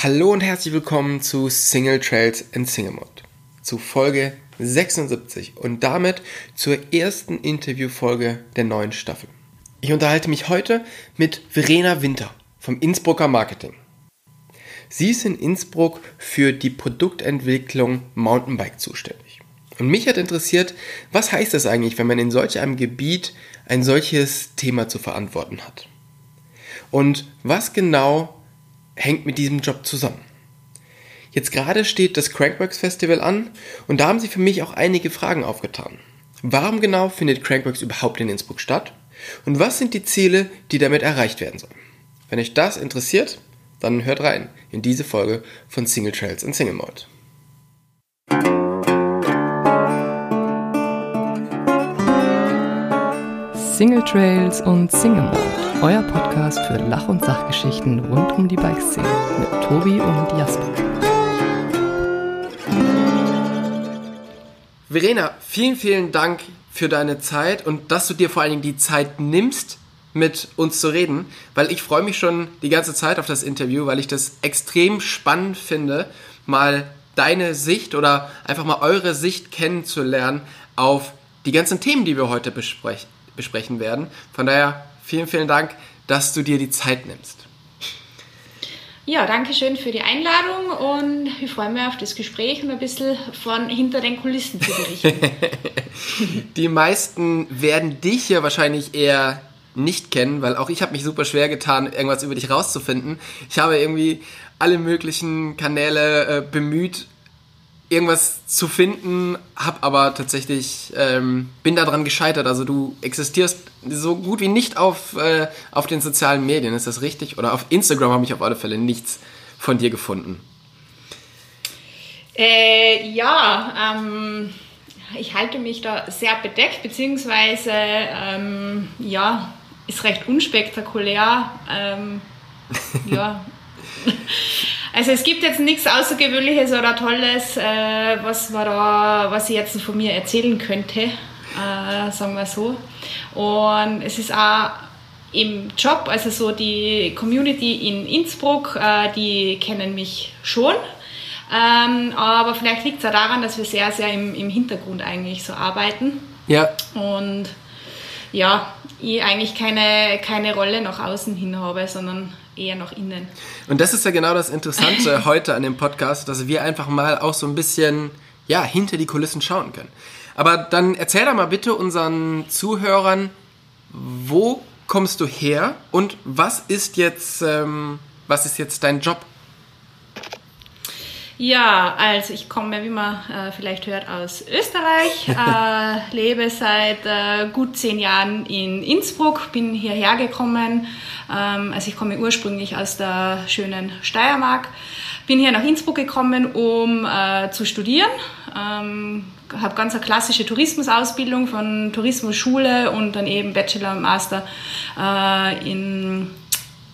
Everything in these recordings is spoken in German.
Hallo und herzlich willkommen zu Single Trails in Single Mode, zu Folge 76 und damit zur ersten Interviewfolge der neuen Staffel. Ich unterhalte mich heute mit Verena Winter vom Innsbrucker Marketing. Sie ist in Innsbruck für die Produktentwicklung Mountainbike zuständig. Und mich hat interessiert, was heißt das eigentlich, wenn man in solch einem Gebiet ein solches Thema zu verantworten hat? Und was genau hängt mit diesem Job zusammen. Jetzt gerade steht das Crankworks Festival an und da haben sie für mich auch einige Fragen aufgetan. Warum genau findet Crankworks überhaupt in Innsbruck statt? Und was sind die Ziele, die damit erreicht werden sollen? Wenn euch das interessiert, dann hört rein in diese Folge von Single Trails und Single Mode. Single Trails und Single Mode, euer Podcast für Lach- und Sachgeschichten rund um die Bikeszene mit Tobi und Jasper. Verena, vielen, vielen Dank für deine Zeit und dass du dir vor allen Dingen die Zeit nimmst, mit uns zu reden, weil ich freue mich schon die ganze Zeit auf das Interview, weil ich das extrem spannend finde, mal deine Sicht oder einfach mal eure Sicht kennenzulernen auf die ganzen Themen, die wir heute besprechen besprechen werden. Von daher vielen, vielen Dank, dass du dir die Zeit nimmst. Ja, danke schön für die Einladung und ich freue mich auf das Gespräch und ein bisschen von hinter den Kulissen zu berichten. die meisten werden dich hier wahrscheinlich eher nicht kennen, weil auch ich habe mich super schwer getan, irgendwas über dich rauszufinden. Ich habe irgendwie alle möglichen Kanäle äh, bemüht, irgendwas zu finden, hab aber tatsächlich ähm, bin daran gescheitert. Also du existierst so gut wie nicht auf äh, auf den sozialen Medien, ist das richtig? Oder auf Instagram habe ich auf alle Fälle nichts von dir gefunden. Äh, ja, ähm, ich halte mich da sehr bedeckt, beziehungsweise ähm, ja, ist recht unspektakulär. Ähm, ja. Also es gibt jetzt nichts Außergewöhnliches oder Tolles, äh, was, man da, was ich jetzt von mir erzählen könnte, äh, sagen wir so. Und es ist auch im Job, also so die Community in Innsbruck, äh, die kennen mich schon. Ähm, aber vielleicht liegt es auch daran, dass wir sehr, sehr im, im Hintergrund eigentlich so arbeiten. Ja. Und ja, ich eigentlich keine, keine Rolle nach außen hin habe, sondern eher nach innen. Und das ist ja genau das Interessante heute an dem Podcast, dass wir einfach mal auch so ein bisschen ja, hinter die Kulissen schauen können. Aber dann erzähl doch mal bitte unseren Zuhörern, wo kommst du her und was ist jetzt, ähm, was ist jetzt dein Job? Ja, also ich komme, wie man äh, vielleicht hört, aus Österreich, äh, lebe seit äh, gut zehn Jahren in Innsbruck, bin hierher gekommen. Ähm, also ich komme ursprünglich aus der schönen Steiermark, bin hier nach Innsbruck gekommen, um äh, zu studieren. Ähm, habe ganz eine klassische Tourismusausbildung von Tourismusschule und dann eben Bachelor und Master äh, in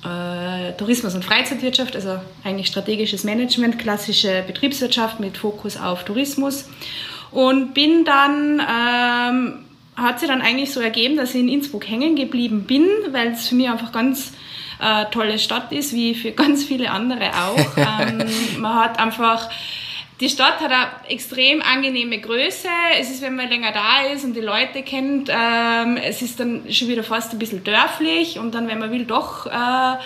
äh, Tourismus und Freizeitwirtschaft, also eigentlich strategisches Management, klassische Betriebswirtschaft mit Fokus auf Tourismus. Und bin dann, ähm, hat sich dann eigentlich so ergeben, dass ich in Innsbruck hängen geblieben bin, weil es für mich einfach ganz äh, tolle Stadt ist, wie für ganz viele andere auch. ähm, man hat einfach die Stadt hat eine extrem angenehme Größe. Es ist, wenn man länger da ist und die Leute kennt, ähm, es ist dann schon wieder fast ein bisschen dörflich und dann, wenn man will, doch äh,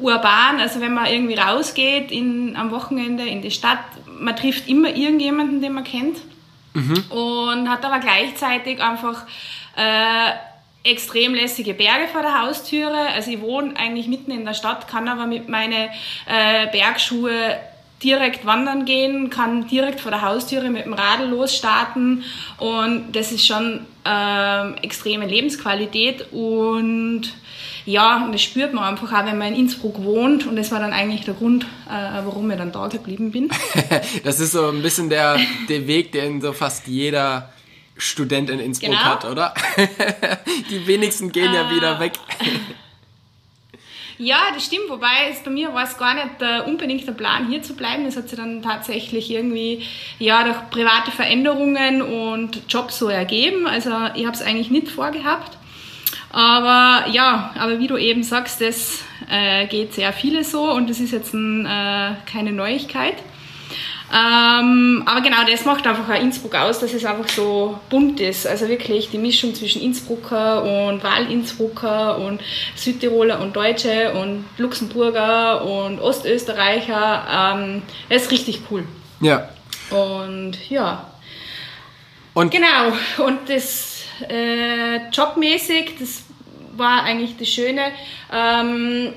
urban. Also wenn man irgendwie rausgeht in, am Wochenende in die Stadt, man trifft immer irgendjemanden, den man kennt mhm. und hat aber gleichzeitig einfach äh, extrem lässige Berge vor der Haustüre. Also ich wohne eigentlich mitten in der Stadt, kann aber mit meinen äh, Bergschuhe direkt wandern gehen, kann direkt vor der Haustüre mit dem Radl losstarten und das ist schon ähm, extreme Lebensqualität und ja, das spürt man einfach auch, wenn man in Innsbruck wohnt und das war dann eigentlich der Grund, äh, warum ich dann da geblieben bin. das ist so ein bisschen der, der Weg, den so fast jeder Student in Innsbruck genau. hat, oder? Die wenigsten gehen äh, ja wieder weg. Ja, das stimmt, wobei es bei mir war es gar nicht äh, unbedingt der Plan, hier zu bleiben. Das hat sich dann tatsächlich irgendwie ja, durch private Veränderungen und Jobs so ergeben. Also ich habe es eigentlich nicht vorgehabt. Aber ja, aber wie du eben sagst, das äh, geht sehr viele so und das ist jetzt ein, äh, keine Neuigkeit. Ähm, aber genau das macht einfach auch Innsbruck aus, dass es einfach so bunt ist. Also wirklich die Mischung zwischen Innsbrucker und Wahl-Innsbrucker und Südtiroler und Deutsche und Luxemburger und Ostösterreicher. Ähm, das ist richtig cool. Ja. Und ja. Und genau. Und das äh, jobmäßig, das war eigentlich das Schöne. Ähm,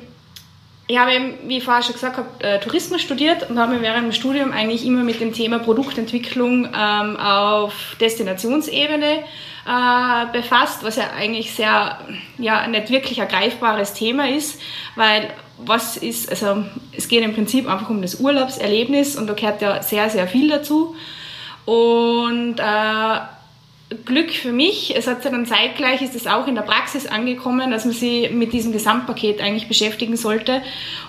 ich habe, wie ich vorher schon gesagt habe, äh, Tourismus studiert und habe mich während dem Studium eigentlich immer mit dem Thema Produktentwicklung ähm, auf Destinationsebene äh, befasst, was ja eigentlich sehr, ja, nicht wirklich ein greifbares Thema ist, weil was ist, also es geht im Prinzip einfach um das Urlaubserlebnis und da gehört ja sehr, sehr viel dazu. Und äh, Glück für mich. Es hat ja dann zeitgleich, ist es auch in der Praxis angekommen, dass man sich mit diesem Gesamtpaket eigentlich beschäftigen sollte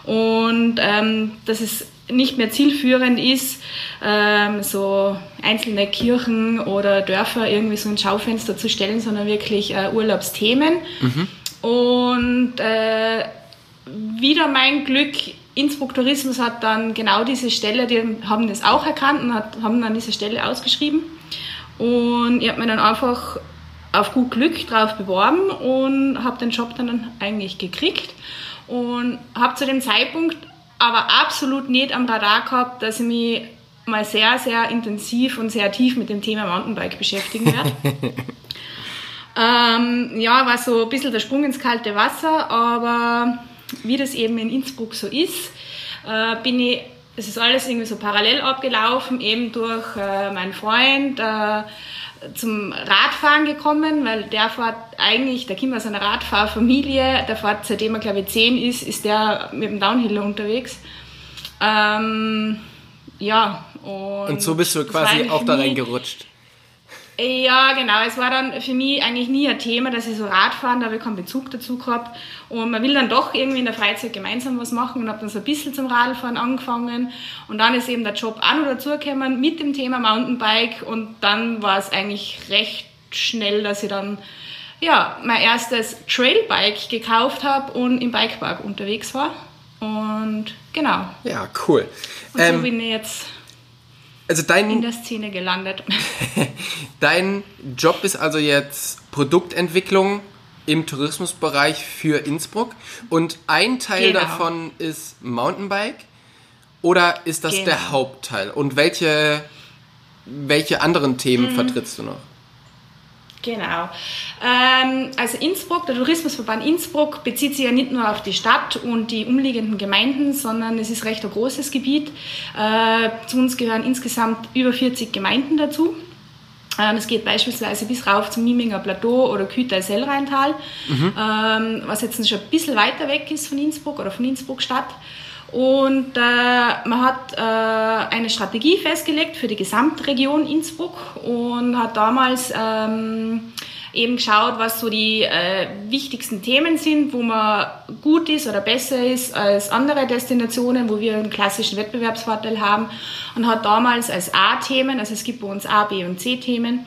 und ähm, dass es nicht mehr zielführend ist, ähm, so einzelne Kirchen oder Dörfer irgendwie so ein Schaufenster zu stellen, sondern wirklich äh, Urlaubsthemen. Mhm. Und äh, wieder mein Glück, Innsbruck Tourismus hat dann genau diese Stelle, die haben das auch erkannt und hat, haben dann diese Stelle ausgeschrieben. Und ich habe mich dann einfach auf gut Glück drauf beworben und habe den Job dann eigentlich gekriegt und habe zu dem Zeitpunkt aber absolut nicht am Radar gehabt, dass ich mich mal sehr, sehr intensiv und sehr tief mit dem Thema Mountainbike beschäftigen werde. ähm, ja, war so ein bisschen der Sprung ins kalte Wasser, aber wie das eben in Innsbruck so ist, äh, bin ich es ist alles irgendwie so parallel abgelaufen, eben durch äh, meinen Freund äh, zum Radfahren gekommen, weil der fährt eigentlich, der kommt aus einer Radfahrfamilie, der fährt, seitdem er glaube ich zehn ist, ist der mit dem Downhiller unterwegs. Ähm, ja, und, und so bist du quasi auch da reingerutscht. Ja, genau. Es war dann für mich eigentlich nie ein Thema, dass ich so Radfahren, da habe ich keinen Bezug dazu gehabt. Und man will dann doch irgendwie in der Freizeit gemeinsam was machen und habe dann so ein bisschen zum Radfahren angefangen. Und dann ist eben der Job auch noch dazugekommen mit dem Thema Mountainbike. Und dann war es eigentlich recht schnell, dass ich dann ja, mein erstes Trailbike gekauft habe und im Bikepark unterwegs war. Und genau. Ja, cool. Und so ähm, bin ich jetzt also dein, in der Szene gelandet. dein Job ist also jetzt Produktentwicklung im Tourismusbereich für Innsbruck und ein Teil genau. davon ist Mountainbike oder ist das genau. der Hauptteil? Und welche, welche anderen Themen mhm. vertrittst du noch? Genau. Ähm, also Innsbruck, der Tourismusverband Innsbruck bezieht sich ja nicht nur auf die Stadt und die umliegenden Gemeinden, sondern es ist recht ein großes Gebiet. Äh, zu uns gehören insgesamt über 40 Gemeinden dazu. Ähm, es geht beispielsweise bis rauf zum Mieminger Plateau oder Kütai-Sellrheintal, mhm. ähm, was jetzt schon ein bisschen weiter weg ist von Innsbruck oder von Innsbruck Stadt. Und äh, man hat äh, eine Strategie festgelegt für die Gesamtregion Innsbruck und hat damals ähm, eben geschaut, was so die äh, wichtigsten Themen sind, wo man gut ist oder besser ist als andere Destinationen, wo wir einen klassischen Wettbewerbsvorteil haben und hat damals als A-Themen, also es gibt bei uns A, B und C-Themen,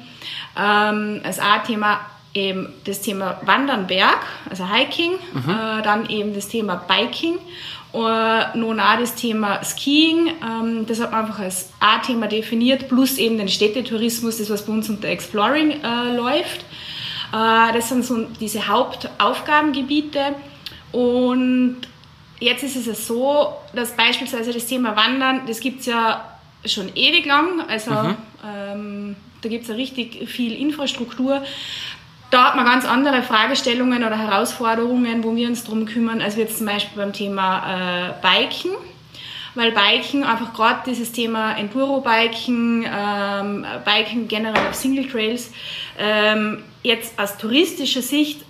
ähm, als A-Thema eben das Thema Wandern, Berg, also Hiking, mhm. äh, dann eben das Thema Biking Uh, nun auch das Thema Skiing, ähm, das hat man einfach als A-Thema definiert, plus eben den Städtetourismus, das was bei uns unter Exploring äh, läuft. Äh, das sind so diese Hauptaufgabengebiete und jetzt ist es so, dass beispielsweise das Thema Wandern, das gibt es ja schon ewig lang, also mhm. ähm, da gibt es ja richtig viel Infrastruktur da hat man ganz andere Fragestellungen oder Herausforderungen, wo wir uns darum kümmern, als wir jetzt zum Beispiel beim Thema äh, Biken. Weil Biken, einfach gerade dieses Thema Enduro-Biken, ähm, Biken generell auf Single Trails, ähm, jetzt aus touristischer Sicht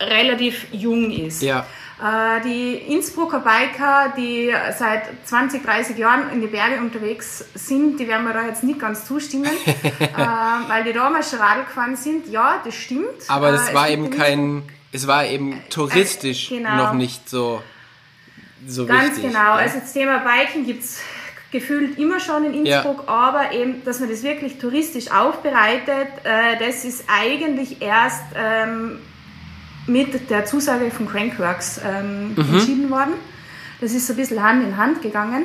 relativ jung ist. Ja. Äh, die Innsbrucker Biker, die seit 20, 30 Jahren in die Berge unterwegs sind, die werden mir da jetzt nicht ganz zustimmen, äh, weil die damals schon Radl gefahren sind. Ja, das stimmt. Aber es äh, war eben kein, es war eben touristisch genau. noch nicht so, so Ganz wichtig. genau. Ja? Also das Thema Biken gibt es gefühlt immer schon in Innsbruck, ja. aber eben, dass man das wirklich touristisch aufbereitet, das ist eigentlich erst ähm, mit der Zusage von Crankworks ähm, mhm. entschieden worden. Das ist so ein bisschen Hand in Hand gegangen.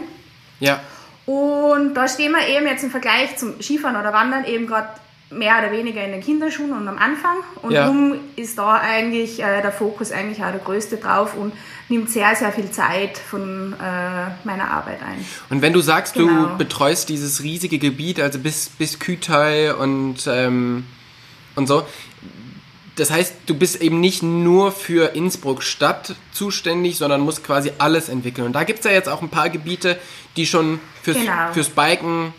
Ja. Und da stehen wir eben jetzt im Vergleich zum Skifahren oder Wandern eben gerade mehr oder weniger in den Kinderschuhen und am Anfang. Und ja. darum ist da eigentlich äh, der Fokus eigentlich auch der größte drauf und nimmt sehr, sehr viel Zeit von äh, meiner Arbeit ein. Und wenn du sagst, genau. du betreust dieses riesige Gebiet, also bis, bis Kütai und, ähm, und so, das heißt, du bist eben nicht nur für Innsbruck Stadt zuständig, sondern musst quasi alles entwickeln. Und da gibt es ja jetzt auch ein paar Gebiete, die schon fürs, genau. fürs Biken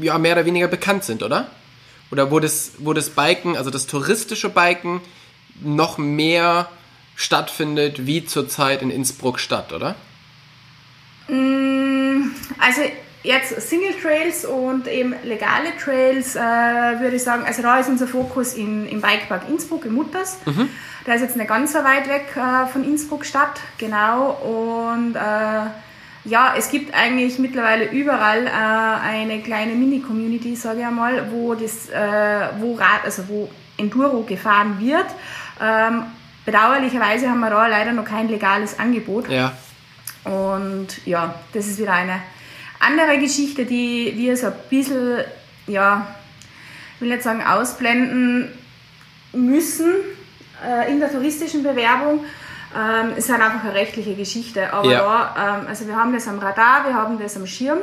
ja, mehr oder weniger bekannt sind, oder? Oder wo das, wo das Biken, also das touristische Biken, noch mehr stattfindet wie zurzeit in Innsbruck Stadt, oder? Mm, also jetzt Single Trails und eben legale Trails, äh, würde ich sagen, also da ist unser Fokus in, im Bikepark Innsbruck, in Mutters. Mhm. Der ist jetzt nicht ganz so weit weg äh, von Innsbruck Stadt, genau. Und äh, ja, es gibt eigentlich mittlerweile überall äh, eine kleine Mini-Community, sage ich einmal, wo, das, äh, wo, Rad, also wo Enduro gefahren wird. Ähm, bedauerlicherweise haben wir da leider noch kein legales Angebot. Ja. Und ja, das ist wieder eine andere Geschichte, die wir so ein bisschen, ja, ich will nicht sagen ausblenden müssen äh, in der touristischen Bewerbung. Ähm, ist halt einfach eine rechtliche Geschichte. Aber ja. da, ähm, also wir haben das am Radar, wir haben das am Schirm.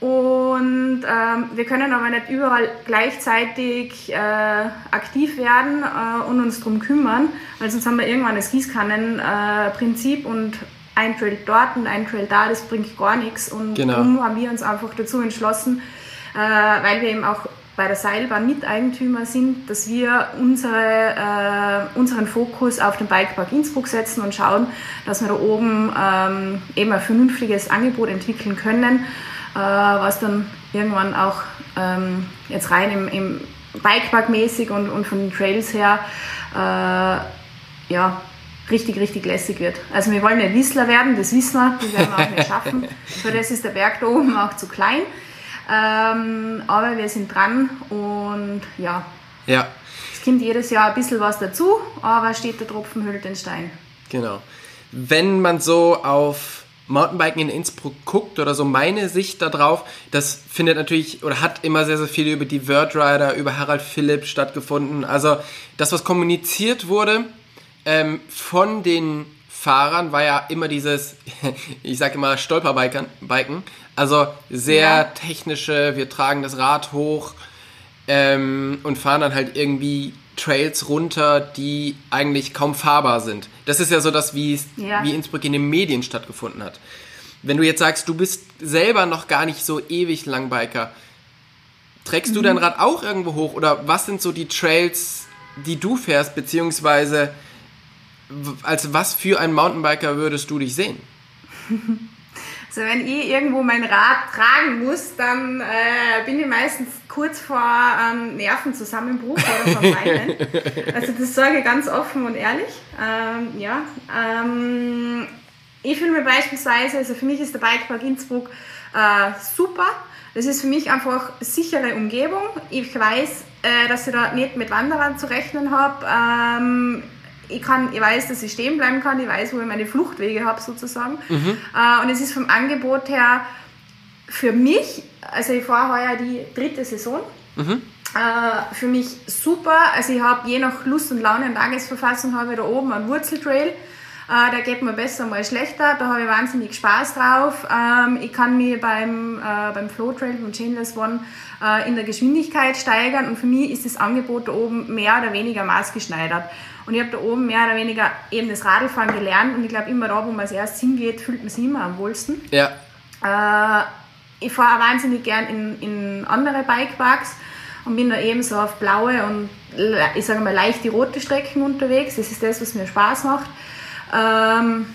Und ähm, wir können aber nicht überall gleichzeitig äh, aktiv werden äh, und uns darum kümmern, weil sonst haben wir irgendwann das Gießkannenprinzip äh, und ein Trail dort und ein Trail da, das bringt gar nichts. Und genau. darum haben wir uns einfach dazu entschlossen, äh, weil wir eben auch bei der Seilbahn Miteigentümer sind, dass wir unsere, äh, unseren Fokus auf den Bikepark Innsbruck setzen und schauen, dass wir da oben ähm, eben ein vernünftiges Angebot entwickeln können, äh, was dann irgendwann auch ähm, jetzt rein im, im Bikepark mäßig und, und von den Trails her äh, ja, richtig, richtig lässig wird. Also wir wollen nicht Whistler werden, das wissen wir, das werden wir auch nicht schaffen. Für das ist der Berg da oben auch zu klein. Ähm, aber wir sind dran und ja. Ja. Es kommt jedes Jahr ein bisschen was dazu, aber steht der Tropfen hüllt den Stein. Genau. Wenn man so auf Mountainbiken in Innsbruck guckt oder so meine Sicht darauf, das findet natürlich oder hat immer sehr, sehr viel über die Wordrider, über Harald Philipp stattgefunden. Also das, was kommuniziert wurde, ähm, von den Fahrern war ja immer dieses, ich sage immer Stolperbiken, Biken, also sehr ja. technische, wir tragen das Rad hoch ähm, und fahren dann halt irgendwie Trails runter, die eigentlich kaum fahrbar sind. Das ist ja so das, wie, ja. wie Innsbruck in den Medien stattgefunden hat. Wenn du jetzt sagst, du bist selber noch gar nicht so ewig Langbiker, trägst mhm. du dein Rad auch irgendwo hoch oder was sind so die Trails, die du fährst, beziehungsweise als was für ein Mountainbiker würdest du dich sehen? Also wenn ich irgendwo mein Rad tragen muss, dann äh, bin ich meistens kurz vor ähm, Nervenzusammenbruch oder vor Weinen. also das sage ich ganz offen und ehrlich. Ähm, ja. Ähm, ich fühle mir beispielsweise, also für mich ist der Bikepark Innsbruck äh, super. Das ist für mich einfach sichere Umgebung. Ich weiß, äh, dass ich da nicht mit Wanderern zu rechnen habe. Ich, kann, ich weiß, dass ich stehen bleiben kann, ich weiß, wo ich meine Fluchtwege habe sozusagen. Mhm. Äh, und es ist vom Angebot her für mich, also ich fahre heuer die dritte Saison, mhm. äh, für mich super. Also ich habe je nach Lust und Laune und Tagesverfassung habe ich da oben einen Wurzeltrail. Äh, der geht mir besser, mal schlechter. Da habe ich wahnsinnig Spaß drauf. Ähm, ich kann mich beim, äh, beim Flow Trail von Chainless One äh, in der Geschwindigkeit steigern und für mich ist das Angebot da oben mehr oder weniger maßgeschneidert. Und ich habe da oben mehr oder weniger eben das Radfahren gelernt und ich glaube, immer da, wo man als erstes hingeht, fühlt man sich immer am wohlsten. Ja. Äh, ich fahre wahnsinnig gern in, in andere Bikeparks und bin da eben so auf blaue und ich sage mal leichte rote Strecken unterwegs. Das ist das, was mir Spaß macht. Ähm,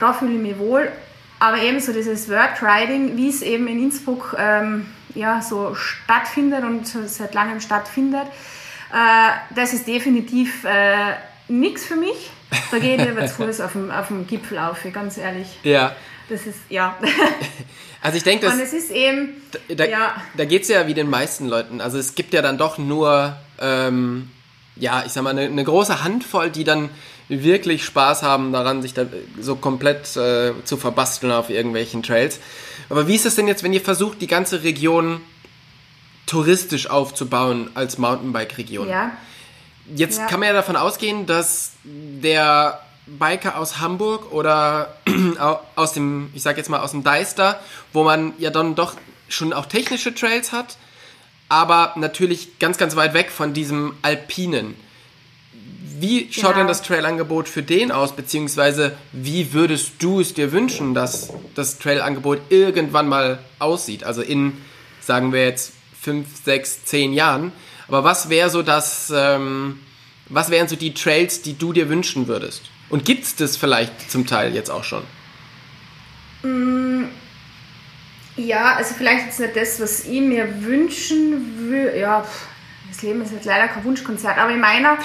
da fühle ich mich wohl. Aber eben so dieses Workriding, wie es eben in Innsbruck ähm, ja, so stattfindet und seit langem stattfindet, äh, das ist definitiv äh, nichts für mich. Da gehe ich lieber zu Fuß auf dem, auf dem Gipfel auf, ganz ehrlich. Ja. Das ist, ja. Also ich denke, Und es ist eben, da, ja. da geht es ja wie den meisten Leuten. Also es gibt ja dann doch nur ähm, ja, ich sag mal, eine, eine große Handvoll, die dann wirklich Spaß haben daran, sich da so komplett äh, zu verbasteln auf irgendwelchen Trails. Aber wie ist es denn jetzt, wenn ihr versucht, die ganze Region touristisch aufzubauen als Mountainbike-Region? Ja. Jetzt Ja. kann man ja davon ausgehen, dass der Biker aus Hamburg oder au- aus dem, ich sag jetzt mal aus dem Deister, wo man ja dann doch schon auch technische Trails hat, aber natürlich ganz, ganz weit weg von diesem Alpinen. Wie schaut Genau. denn das Trailangebot für den aus, beziehungsweise wie würdest du es dir wünschen, dass das Trailangebot irgendwann mal aussieht? Also in, sagen wir jetzt, fünf, sechs, zehn Jahren. Aber was wäre so das, ähm, was wären so die Trails, die du dir wünschen würdest? Und gibt es das vielleicht zum Teil jetzt auch schon? Ja, also vielleicht jetzt nicht das, was ich mir wünschen würde. Ja, das Leben ist jetzt leider kein Wunschkonzert, aber in meiner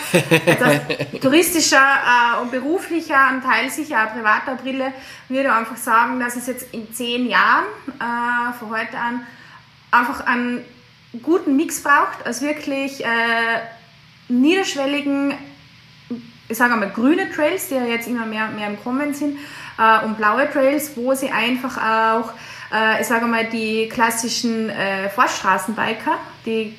touristischer äh, und beruflicher und Teil sicher auch privater Brille würde ich einfach sagen, dass es jetzt in zehn Jahren äh, von heute an einfach einen guten Mix braucht, als wirklich äh, niederschwelligen ich sage mal, grüne Trails, die ja jetzt immer mehr, mehr im Kommen sind, äh, und blaue Trails, wo sie einfach auch, äh, ich sage mal, die klassischen äh, Forststraßenbiker, die,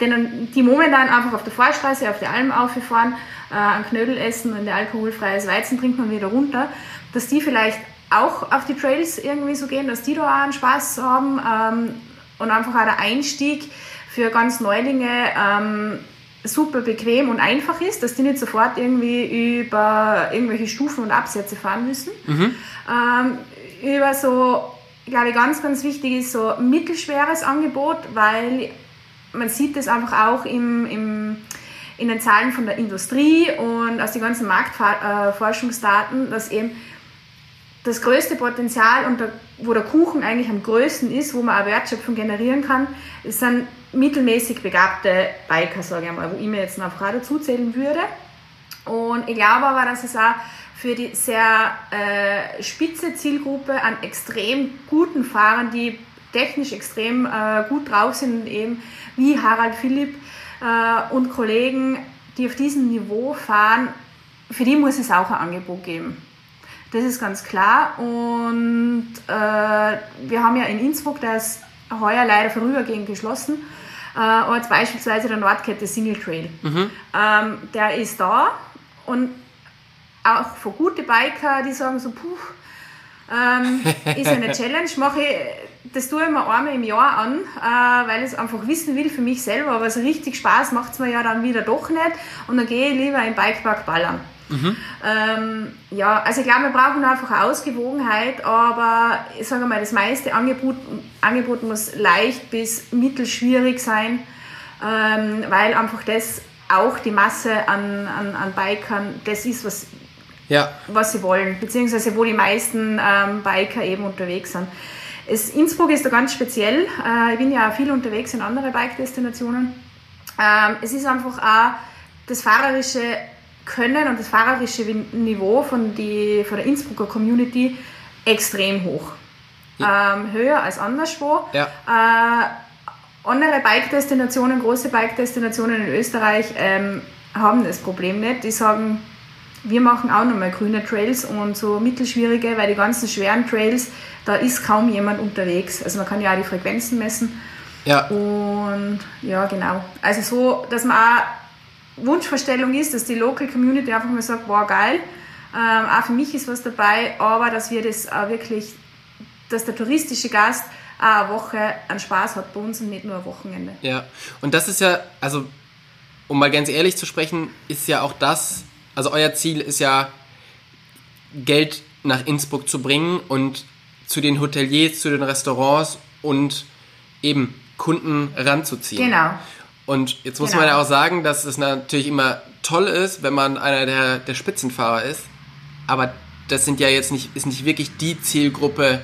denen, die momentan einfach auf der Forststraße, auf der Alm auffahren, äh, einen Knödel essen und alkoholfreies Weizen trinken und wieder runter, dass die vielleicht auch auf die Trails irgendwie so gehen, dass die da auch einen Spaß haben ähm, und einfach auch der Einstieg für ganz Neulinge ähm, super bequem und einfach ist, dass die nicht sofort irgendwie über irgendwelche Stufen und Absätze fahren müssen. Ähm, über so, ich glaube, ganz, ganz wichtig ist so mittelschweres Angebot, weil man sieht das einfach auch im, im, in den Zahlen von der Industrie und aus den ganzen Marktforschungsdaten, dass eben das größte Potenzial und der, wo der Kuchen eigentlich am größten ist, wo man auch Wertschöpfung generieren kann, sind mittelmäßig begabte Biker, sage ich mal, wo ich mir jetzt einfach auch dazu zählen würde. Und ich glaube aber, dass es auch für die sehr äh, spitze Zielgruppe an extrem guten Fahrern, die technisch extrem äh, gut drauf sind, eben wie Harald Philipp äh, und Kollegen, die auf diesem Niveau fahren, für die muss es auch ein Angebot geben. Das ist ganz klar. Und äh, wir haben ja in Innsbruck, der ist heuer leider vorübergehend geschlossen, äh, aber jetzt beispielsweise der Nordkette Single Trail. Ähm, der ist da und auch für gute Biker, die sagen so, puh, ähm, ist eine Challenge, mache ich, das tue ich mir einmal im Jahr an, äh, weil ich es einfach wissen will für mich selber, aber so richtig Spaß macht es mir ja dann wieder doch nicht und dann gehe ich lieber im Bikepark ballern. Ähm, ja, also ich glaube, wir brauchen einfach eine Ausgewogenheit, aber ich sage mal, das meiste Angebot, Angebot muss leicht bis mittelschwierig sein, ähm, weil einfach das auch die Masse an, an, an Bikern, das ist, was, Ja, was sie wollen, beziehungsweise wo die meisten ähm, Biker eben unterwegs sind. Es, Innsbruck ist da ganz speziell. Äh, ich bin ja auch viel unterwegs in andere Bike-Destinationen. Ähm, es ist einfach auch das fahrerische Können und das fahrerische Niveau von, die, von der Innsbrucker Community extrem hoch. Ähm, höher als anderswo. ja. Äh, andere Bike-Destinationen, große Bike-Destinationen in Österreich ähm, haben das Problem nicht. Die sagen, wir machen auch nochmal grüne Trails und so mittelschwierige, weil die ganzen schweren Trails, da ist kaum jemand unterwegs. Also man kann ja auch die Frequenzen messen. Ja, Und ja, genau. Also so, dass man auch Wunschvorstellung ist, dass die Local Community einfach mal sagt, wow, geil, ähm, auch für mich ist was dabei, aber dass wir das auch wirklich, dass der touristische Gast auch eine Woche an Spaß hat bei uns und nicht nur ein Wochenende. Ja, und das ist ja, also um mal ganz ehrlich zu sprechen, ist ja auch das, also euer Ziel ist ja, Geld nach Innsbruck zu bringen und zu den Hoteliers, zu den Restaurants und eben Kunden ranzuziehen. Genau. Und jetzt muss Genau. man ja auch sagen, dass es natürlich immer toll ist, wenn man einer der, der Spitzenfahrer ist. Aber das sind ja jetzt nicht, ist nicht wirklich die Zielgruppe,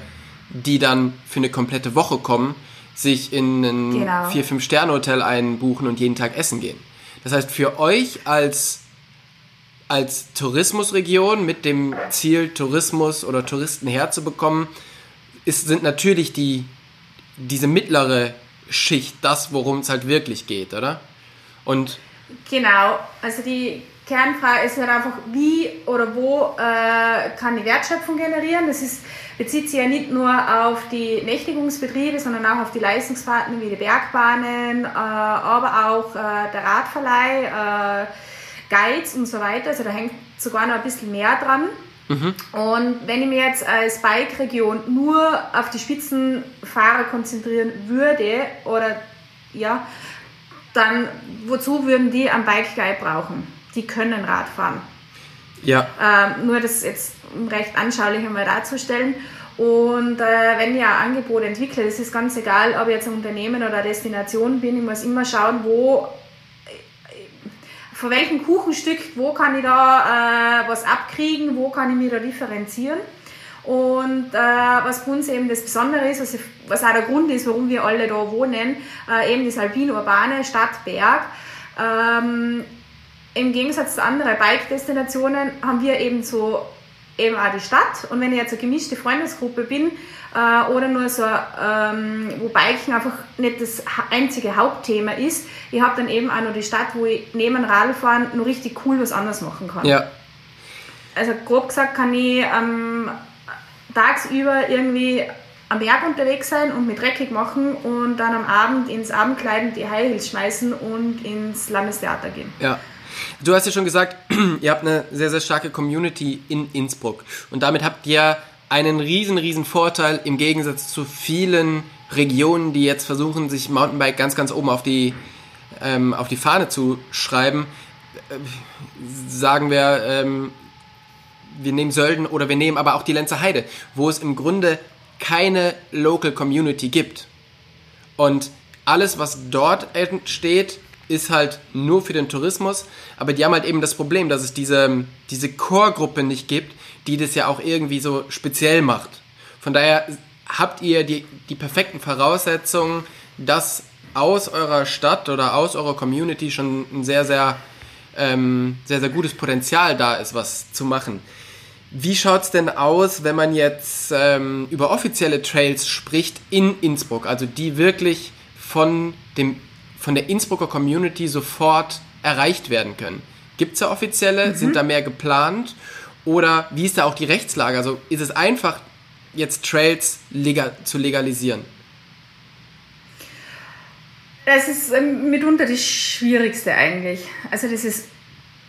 die dann für eine komplette Woche kommen, sich in ein Genau. 4-5-Sterne-Hotel einbuchen und jeden Tag essen gehen. Das heißt, für euch als, als Tourismusregion mit dem Ziel, Tourismus oder Touristen herzubekommen, ist, sind natürlich die, diese mittlere Schicht das, worum es halt wirklich geht, oder? Und Genau, also die Kernfrage ist halt einfach, wie oder wo äh, kann die Wertschöpfung generieren. Das ist, bezieht sich ja nicht nur auf die Nächtigungsbetriebe, sondern auch auf die Leistungspartner wie die Bergbahnen, äh, aber auch äh, der Radverleih, äh, Guides und so weiter. Also da hängt sogar noch ein bisschen mehr dran. Mhm. Und wenn ich mich jetzt als Bike-Region nur auf die Spitzenfahrer konzentrieren würde, oder ja, dann wozu würden die am Bike Guide brauchen? Die können Rad fahren. Ja. Ähm, nur das jetzt recht anschaulich einmal darzustellen. Und äh, wenn ich ein Angebot entwickle, das ist ganz egal, ob ich jetzt ein Unternehmen oder eine Destination bin, ich muss immer schauen, wo von welchem Kuchenstück, wo kann ich da äh, was abkriegen, wo kann ich mich da differenzieren. Und äh, was bei uns eben das Besondere ist, was, was auch der Grund ist, warum wir alle da wohnen, äh, eben das alpin-urbane Stadtberg. Ähm, Im Gegensatz zu anderen Bike-Destinationen haben wir eben so eben auch die Stadt. Und wenn ich jetzt eine gemischte Freundesgruppe bin äh, oder nur so, ähm, wo Biken einfach nicht das einzige Hauptthema ist, ich habe dann eben auch noch die Stadt, wo ich neben Radfahren noch richtig cool was anderes machen kann. Ja. Also grob gesagt kann ich ähm, tagsüber irgendwie am Berg unterwegs sein und mit dreckig machen und dann am Abend ins Abendkleiden die High Heels schmeißen und ins Landestheater gehen. Ja. Du hast ja schon gesagt, ihr habt eine sehr, sehr starke Community in Innsbruck. Und damit habt ihr einen riesen, riesen Vorteil im Gegensatz zu vielen Regionen, die jetzt versuchen, sich Mountainbike ganz, ganz oben auf die, ähm, auf die Fahne zu schreiben. Äh, sagen wir, ähm, wir nehmen Sölden oder wir nehmen aber auch die Lenzer Heide, wo es im Grunde keine Local Community gibt. Und alles, was dort entsteht, ist halt nur für den Tourismus, aber die haben halt eben das Problem, dass es diese, diese Core-Gruppe nicht gibt, die das ja auch irgendwie so speziell macht. Von daher habt ihr die, die perfekten Voraussetzungen, dass aus eurer Stadt oder aus eurer Community schon ein sehr, sehr, ähm, sehr, sehr gutes Potenzial da ist, was zu machen. Wie schaut es denn aus, wenn man jetzt ähm, über offizielle Trails spricht in Innsbruck, also die wirklich von dem von der Innsbrucker Community sofort erreicht werden können? Gibt es da offizielle? Mhm. Sind da mehr geplant? Oder wie ist da auch die Rechtslage? Also ist es einfach, jetzt Trails legal, zu legalisieren? Das ist ähm, mitunter das Schwierigste eigentlich. Also das ist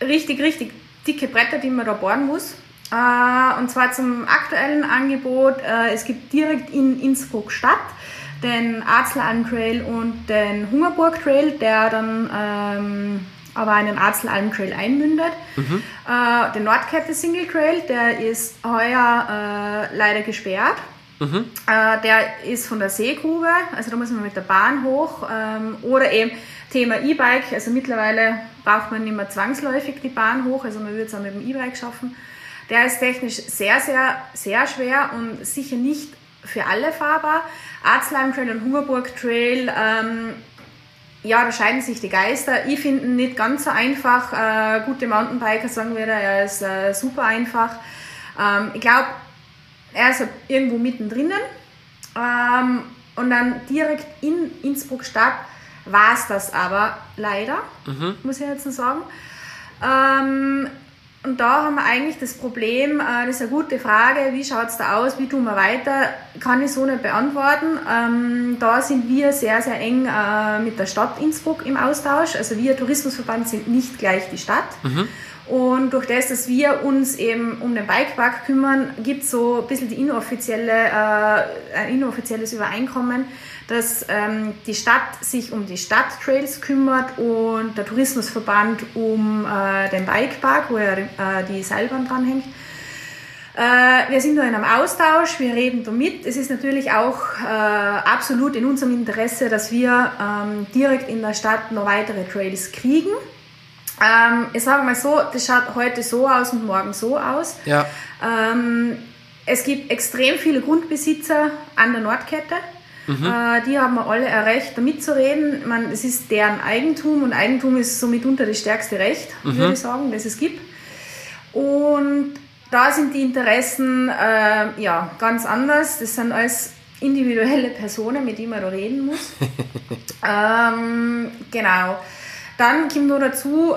richtig, richtig dicke Bretter, die man da bohren muss. Äh, und zwar zum aktuellen Angebot. Äh, es gibt direkt in Innsbruck Stadt den Arzelalm Trail und den Hungerburg Trail, der dann ähm, aber in den Arzelalm Trail einmündet. Mhm. Äh, den Nordkette Single Trail, der ist heuer äh, leider gesperrt. Mhm. Äh, der ist von der Seegrube, also da muss man mit der Bahn hoch. Ähm, oder eben Thema E-Bike, also mittlerweile braucht man nicht mehr zwangsläufig die Bahn hoch, also man würde es auch mit dem E-Bike schaffen. Der ist technisch sehr, sehr, sehr schwer und sicher nicht für alle fahrbar. Arzleim Trail und Hungerburg Trail, ähm, ja, da scheiden sich die Geister. Ich finde ihn nicht ganz so einfach. Äh, gute Mountainbiker sagen wieder, er ist äh, super einfach. Ähm, ich glaube, er ist irgendwo mittendrin. Ähm, und dann direkt in Innsbruck Stadt war es das aber leider, mhm. muss ich jetzt sagen. Ähm, und da haben wir eigentlich das Problem, äh, das ist eine gute Frage, wie schaut es da aus, wie tun wir weiter, kann ich so nicht beantworten. Ähm, da sind wir sehr, sehr eng äh, mit der Stadt Innsbruck im Austausch. Also wir Tourismusverband sind nicht gleich die Stadt. Mhm. Und durch das, dass wir uns eben um den Bikepark kümmern, gibt es so ein bisschen die inoffizielle, äh, ein inoffizielles Übereinkommen, dass ähm, die Stadt sich um die Stadttrails kümmert und der Tourismusverband um äh, den Bikepark, wo ja äh, die Seilbahn dranhängt. Äh, wir sind da in einem Austausch, wir reden da mit. Es ist natürlich auch äh, absolut in unserem Interesse, dass wir ähm, direkt in der Stadt noch weitere Trails kriegen. Ähm, ich sage mal so, das schaut heute so aus und morgen so aus. Ja. Ähm, es gibt extrem viele Grundbesitzer an der Nordkette. Mhm. Äh, die haben alle ein Recht, mitzureden. Man, es ist deren Eigentum und Eigentum ist somit unter das stärkste Recht, mhm. würde ich sagen, das es gibt. Und da sind die Interessen äh, ja, ganz anders. Das sind alles individuelle Personen, mit denen man da reden muss. ähm, genau. Dann kommt noch dazu,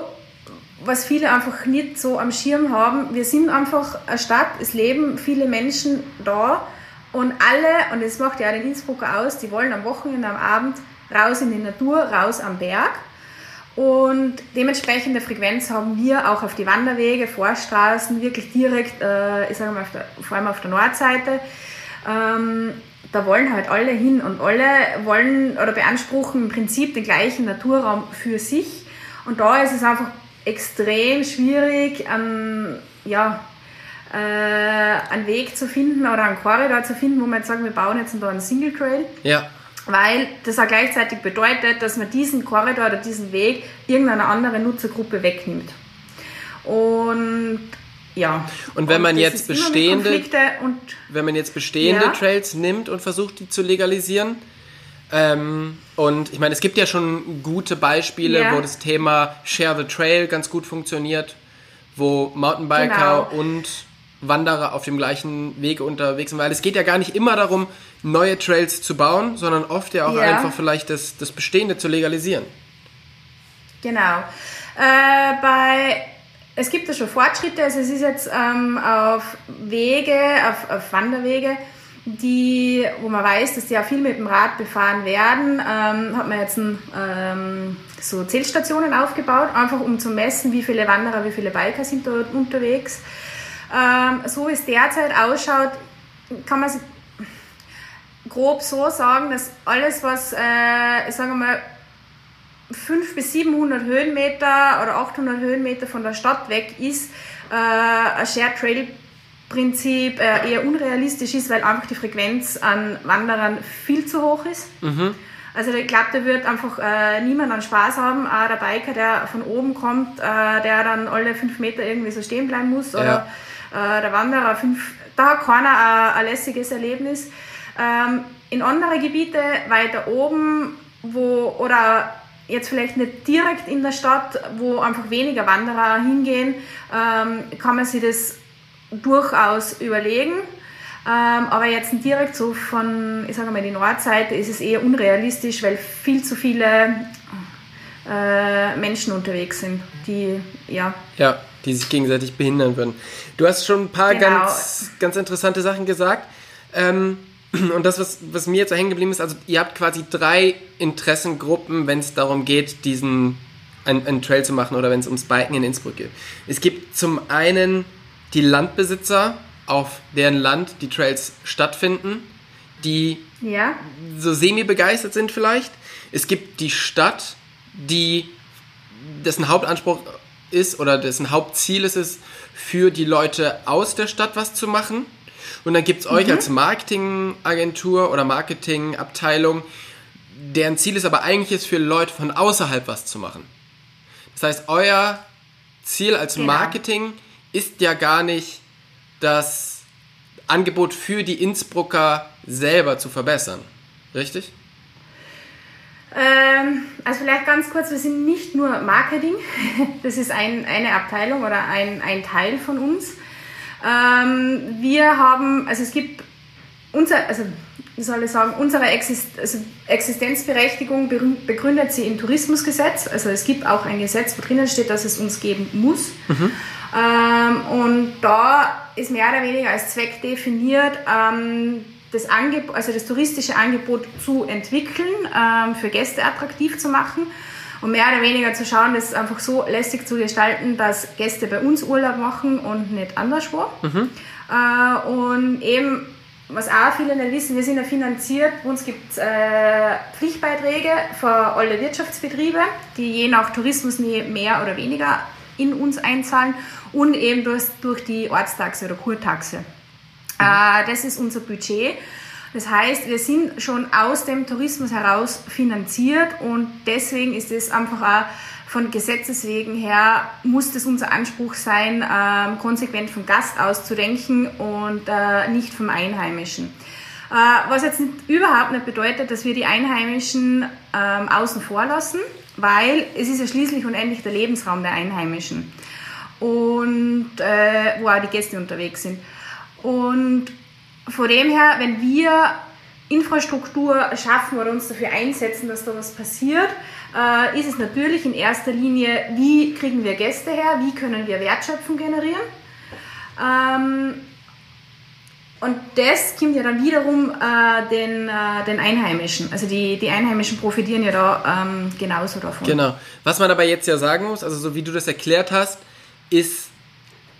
was viele einfach nicht so am Schirm haben, wir sind einfach eine Stadt, es leben viele Menschen da und alle, und das macht ja auch den Innsbrucker aus, die wollen am Wochenende, am Abend raus in die Natur, raus am Berg. Und dementsprechende Frequenz haben wir auch auf die Wanderwege, Vorstraßen, wirklich direkt, äh, ich sage mal, der, vor allem auf der Nordseite. Ähm, da wollen halt alle hin und alle wollen oder beanspruchen im Prinzip den gleichen Naturraum für sich. Und da ist es einfach extrem schwierig, einen, ja, äh, einen Weg zu finden oder einen Korridor zu finden, wo man jetzt sagen, wir bauen jetzt da einen Single Trail. Ja. Weil das auch gleichzeitig bedeutet, dass man diesen Korridor oder diesen Weg irgendeiner anderen Nutzergruppe wegnimmt. Und ja. Und wenn man das jetzt bestehende, und wenn man jetzt bestehende Ja. Trails nimmt und versucht, die zu legalisieren, ähm, und ich meine, es gibt ja schon gute Beispiele, Ja. wo das Thema Share the Trail ganz gut funktioniert, wo Mountainbiker Genau. und Wanderer auf dem gleichen Weg unterwegs sind, weil es geht ja gar nicht immer darum, neue Trails zu bauen, sondern oft ja auch Ja. einfach vielleicht das, das Bestehende zu legalisieren. Genau. Äh, bei, es gibt ja schon Fortschritte, also es ist jetzt ähm, auf Wege, auf, auf Wanderwege, die, wo man weiß, dass die auch viel mit dem Rad befahren werden, ähm, hat man jetzt ein, ähm, so Zählstationen aufgebaut, einfach um zu messen, wie viele Wanderer, wie viele Biker sind dort unterwegs. Ähm, so wie es derzeit ausschaut, kann man grob so sagen, dass alles, was, äh, ich sage mal, 500 bis 700 Höhenmeter oder 800 Höhenmeter von der Stadt weg ist, äh, ein Shared Trail Prinzip äh, eher unrealistisch ist, weil einfach die Frequenz an Wanderern viel zu hoch ist. Also ich glaube, da wird einfach äh, niemand an Spaß haben. Auch der Biker, der von oben kommt, äh, der dann alle fünf Meter irgendwie so stehen bleiben muss. Oder äh, der Wanderer, fünf, da hat keiner äh, ein lässiges Erlebnis. Ähm, in andere Gebiete weiter oben, wo oder jetzt vielleicht nicht direkt in der Stadt, wo einfach weniger Wanderer hingehen, ähm, kann man sich das durchaus überlegen. Ähm, aber jetzt direkt so von, ich sage mal, die Nordseite ist es eher unrealistisch, weil viel zu viele äh, Menschen unterwegs sind, die, ja, Ja, die sich gegenseitig behindern würden. Du hast schon ein paar Genau. ganz, ganz interessante Sachen gesagt. Ähm, und das, was, was mir jetzt hängen geblieben ist, also ihr habt quasi drei Interessengruppen, wenn es darum geht, diesen einen, einen Trail zu machen oder wenn es ums Biken in Innsbruck geht. Es gibt zum einen die Landbesitzer, auf deren Land die Trails stattfinden, die ja, so semi-begeistert sind vielleicht. Es gibt die Stadt, die dessen Hauptanspruch ist oder dessen Hauptziel es ist, für die Leute aus der Stadt was zu machen. Und dann gibt es euch als Marketingagentur oder Marketingabteilung, deren Ziel ist aber eigentlich ist, für Leute von außerhalb was zu machen. Das heißt, euer Ziel als Genau. Marketing ist ja gar nicht das Angebot für die Innsbrucker selber zu verbessern. Richtig? Ähm, also vielleicht ganz kurz, wir sind nicht nur Marketing, das ist ein, eine Abteilung oder ein, ein Teil von uns. Ähm, wir haben, also es gibt unser, also wie soll ich sagen, unsere also Existenzberechtigung begründet sie im Tourismusgesetz. Also es gibt auch ein Gesetz, wo drinnen steht, dass es uns geben muss. Ähm, und da ist mehr oder weniger als Zweck definiert, das, Angeb also das touristische Angebot zu entwickeln, ähm, für Gäste attraktiv zu machen und mehr oder weniger zu schauen, das einfach so lästig zu gestalten, dass Gäste bei uns Urlaub machen und nicht anderswo. Äh, und eben, was auch viele nicht wissen, wir sind ja finanziert, bei uns gibt es äh, Pflichtbeiträge für alle Wirtschaftsbetriebe, die je nach Tourismus mehr oder weniger in uns einzahlen und eben durch, durch die Ortstaxe oder Kurtaxe. Äh, das ist unser Budget. Das heißt, wir sind schon aus dem Tourismus heraus finanziert und deswegen ist es einfach auch von Gesetzes wegen her, muss das unser Anspruch sein, ähm, konsequent vom Gast auszudenken und äh, nicht vom Einheimischen. Äh, was jetzt nicht, überhaupt nicht bedeutet, dass wir die Einheimischen ähm, außen vor lassen, weil es ist ja schließlich und endlich der Lebensraum der Einheimischen und wo auch die Gäste unterwegs sind. Und von dem her, wenn wir Infrastruktur schaffen oder uns dafür einsetzen, dass da was passiert, äh, ist es natürlich in erster Linie, wie kriegen wir Gäste her, wie können wir Wertschöpfung generieren. Ähm, und das kommt ja dann wiederum äh, den, äh, den Einheimischen. Also die, die Einheimischen profitieren ja da ähm, genauso davon. Genau. Was man aber jetzt ja sagen muss, also so wie du das erklärt hast, ist,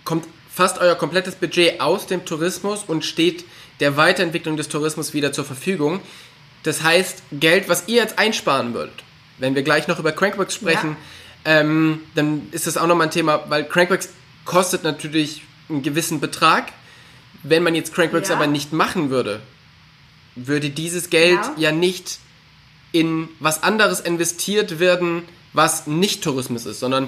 kommt fast euer komplettes Budget aus dem Tourismus und steht der Weiterentwicklung des Tourismus wieder zur Verfügung. Das heißt, Geld, was ihr jetzt einsparen würdet, wenn wir gleich noch über Crankworks sprechen, ja. ähm, dann ist das auch nochmal ein Thema, weil Crankworks kostet natürlich einen gewissen Betrag wenn man jetzt Crankworks ja. aber nicht machen würde, würde dieses Geld ja. ja nicht in was anderes investiert werden, was nicht Tourismus ist, sondern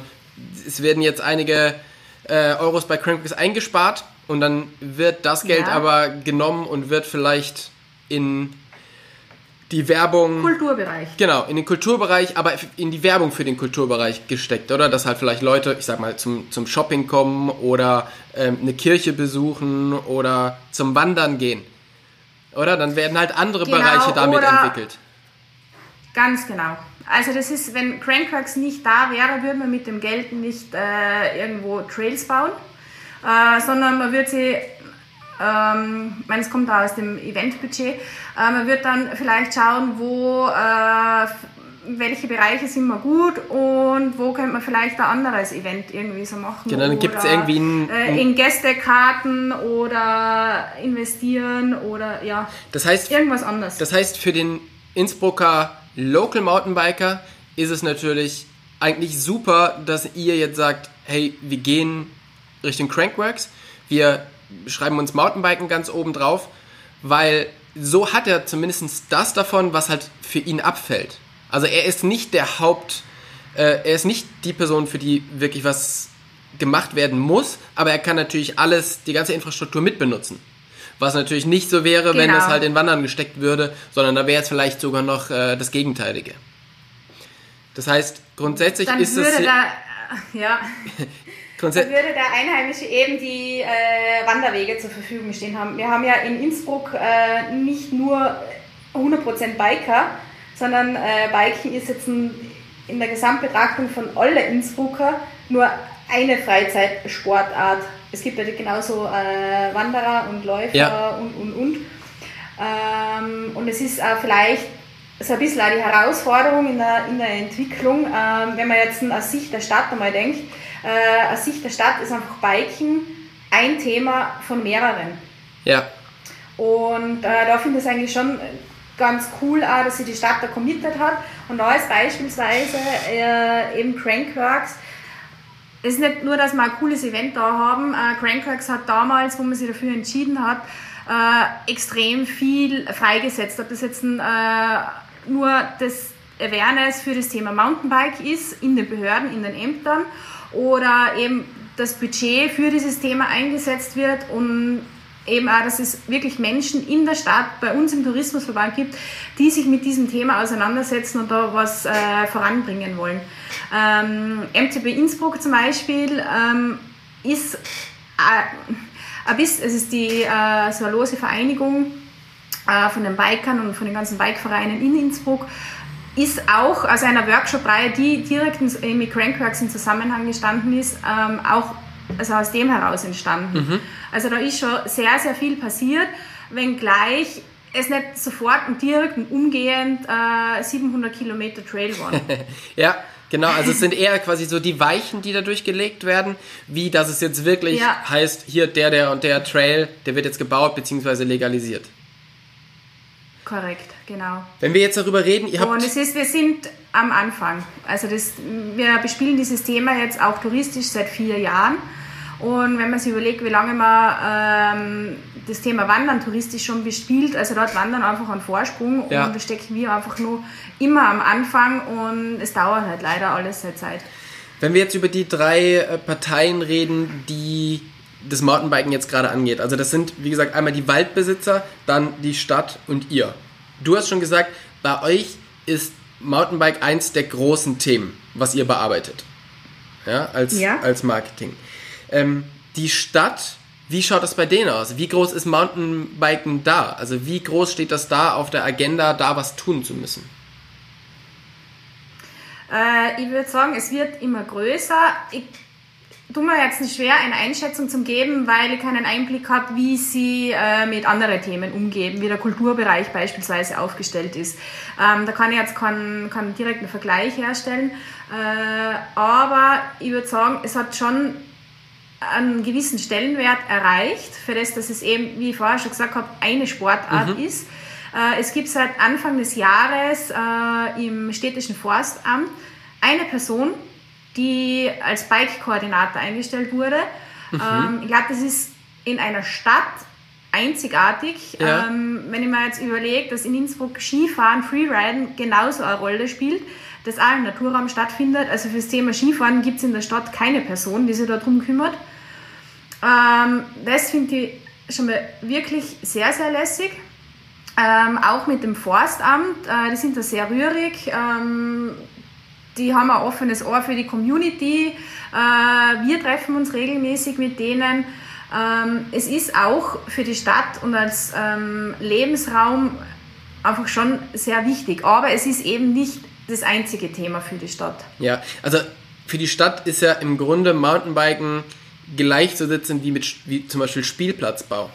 es werden jetzt einige äh, Euros bei Crankworks eingespart und dann wird das Geld ja. aber genommen und wird vielleicht in die Werbung. Kulturbereich. Genau, in den Kulturbereich, aber in die Werbung für den Kulturbereich gesteckt, oder? Dass halt vielleicht Leute, ich sag mal, zum, zum Shopping kommen oder ähm, eine Kirche besuchen oder zum Wandern gehen. Oder? Dann werden halt andere genau, Bereiche damit entwickelt. Ganz genau. Also das ist, wenn Crankworks nicht da wäre, würde man mit dem Geld nicht äh, irgendwo Trails bauen, äh, sondern man würde sie ähm, ich meine, es kommt da aus dem Eventbudget. Äh, man wird dann vielleicht schauen, wo, äh, welche Bereiche sind wir gut und wo könnte man vielleicht ein anderes Event irgendwie so machen. Genau, dann gibt es irgendwie ein äh, in Gästekarten oder investieren oder ja, das heißt, irgendwas anderes. Das heißt, für den Innsbrucker Local Mountainbiker ist es natürlich eigentlich super, dass ihr jetzt sagt, hey, wir gehen Richtung Crankworks, wir schreiben uns Mountainbiken ganz oben drauf, weil so hat er zumindest das davon, was halt für ihn abfällt. Also er ist nicht der Haupt, äh, er ist nicht die Person, für die wirklich was gemacht werden muss, aber er kann natürlich alles, die ganze Infrastruktur mitbenutzen. Was natürlich nicht so wäre, genau. wenn es halt in Wandern gesteckt würde, sondern da wäre es vielleicht sogar noch äh, das Gegenteilige. Das heißt, grundsätzlich Dann ist würde es. Da, ja. Dann würde der Einheimische eben die äh, Wanderwege zur Verfügung stehen haben. Wir haben ja in Innsbruck äh, nicht nur 100% Biker, sondern äh, Biken ist jetzt ein, in der Gesamtbetrachtung von allen Innsbrucker nur eine Freizeitsportart. Es gibt ja genauso äh, Wanderer und Läufer ja. und und und. Ähm, und es ist auch vielleicht so ein bisschen auch die Herausforderung in der, in der Entwicklung, ähm, wenn man jetzt aus Sicht der Stadt einmal denkt, äh, aus Sicht der Stadt ist einfach Biken ein Thema von mehreren. Ja. Und äh, da finde ich es eigentlich schon ganz cool, auch, dass sich die Stadt da committed hat. Und da ist beispielsweise äh, eben Crankworks. Es ist nicht nur, dass wir ein cooles Event da haben. Äh, Crankworks hat damals, wo man sich dafür entschieden hat, äh, extrem viel freigesetzt. Ob das jetzt ein, äh, nur das Awareness für das Thema Mountainbike ist in den Behörden, in den Ämtern oder eben das Budget für dieses Thema eingesetzt wird und eben auch, dass es wirklich Menschen in der Stadt, bei uns im Tourismusverband gibt, die sich mit diesem Thema auseinandersetzen und da was äh, voranbringen wollen. Ähm, MTB Innsbruck zum Beispiel ähm, ist, äh, es ist die äh, so eine lose Vereinigung äh, von den Bikern und von den ganzen Bikevereinen in Innsbruck ist auch aus einer Workshop-Reihe, die direkt mit Crankworks in Zusammenhang gestanden ist, ähm, auch also aus dem heraus entstanden. Mhm. Also da ist schon sehr, sehr viel passiert, wenngleich es nicht sofort und direkt und umgehend äh, 700 Kilometer Trail waren. ja, genau. Also es sind eher quasi so die Weichen, die dadurch gelegt werden, wie dass es jetzt wirklich ja. heißt, hier der, der und der Trail, der wird jetzt gebaut bzw. legalisiert. Korrekt, genau. Wenn wir jetzt darüber reden, ihr habt... Und es ist, wir sind am Anfang. Also das, wir bespielen dieses Thema jetzt auch touristisch seit vier Jahren. Und wenn man sich überlegt, wie lange man ähm, das Thema Wandern touristisch schon bespielt, also dort Wandern einfach einen Vorsprung ja. und da stecken wir einfach nur immer am Anfang und es dauert halt leider alles seit Zeit. Wenn wir jetzt über die drei äh, Parteien reden, die das Mountainbiken jetzt gerade angeht. Also das sind, wie gesagt, einmal die Waldbesitzer, dann die Stadt und ihr. Du hast schon gesagt, bei euch ist Mountainbike eins der großen Themen, was ihr bearbeitet. Ja, als, ja. als Marketing. Ähm, die Stadt Wie schaut das bei denen aus? Wie groß ist Mountainbiken da? Also wie groß steht das da auf der Agenda, da was tun zu müssen? Äh, ich würde sagen, es wird immer größer. Ich tue mir jetzt nicht schwer, eine Einschätzung zu geben, weil ich keinen Einblick habe, wie sie äh, mit anderen Themen umgehen, wie der Kulturbereich beispielsweise aufgestellt ist. Ähm, da kann ich jetzt keinen, keinen direkten Vergleich herstellen, äh, aber ich würde sagen, es hat schon einen gewissen Stellenwert erreicht, für das, dass es eben, wie ich vorher schon gesagt habe, eine Sportart mhm. ist. Äh, es gibt seit Anfang des Jahres äh, im städtischen Forstamt eine Person, die als Bike-Koordinator eingestellt wurde. Mhm. Ähm, ich glaube, das ist in einer Stadt einzigartig. Ja. Ähm, wenn ich mir jetzt überlege, dass in Innsbruck Skifahren, Freeriden genauso eine Rolle spielt, dass auch im Naturraum stattfindet. Also für das Thema Skifahren gibt es in der Stadt keine Person, die sich darum kümmert. Ähm, das finde ich schon mal wirklich sehr, sehr lässig. Ähm, auch mit dem Forstamt, äh, die sind da sehr rührig. Ähm, die haben ein offenes Ohr für die Community. Äh, wir treffen uns regelmäßig mit denen. Ähm, es ist auch für die Stadt und als ähm, Lebensraum einfach schon sehr wichtig. Aber es ist eben nicht das einzige Thema für die Stadt. Ja, also für die Stadt ist ja im Grunde Mountainbiken gleichzusetzen wie mit wie zum Beispiel Spielplatzbau.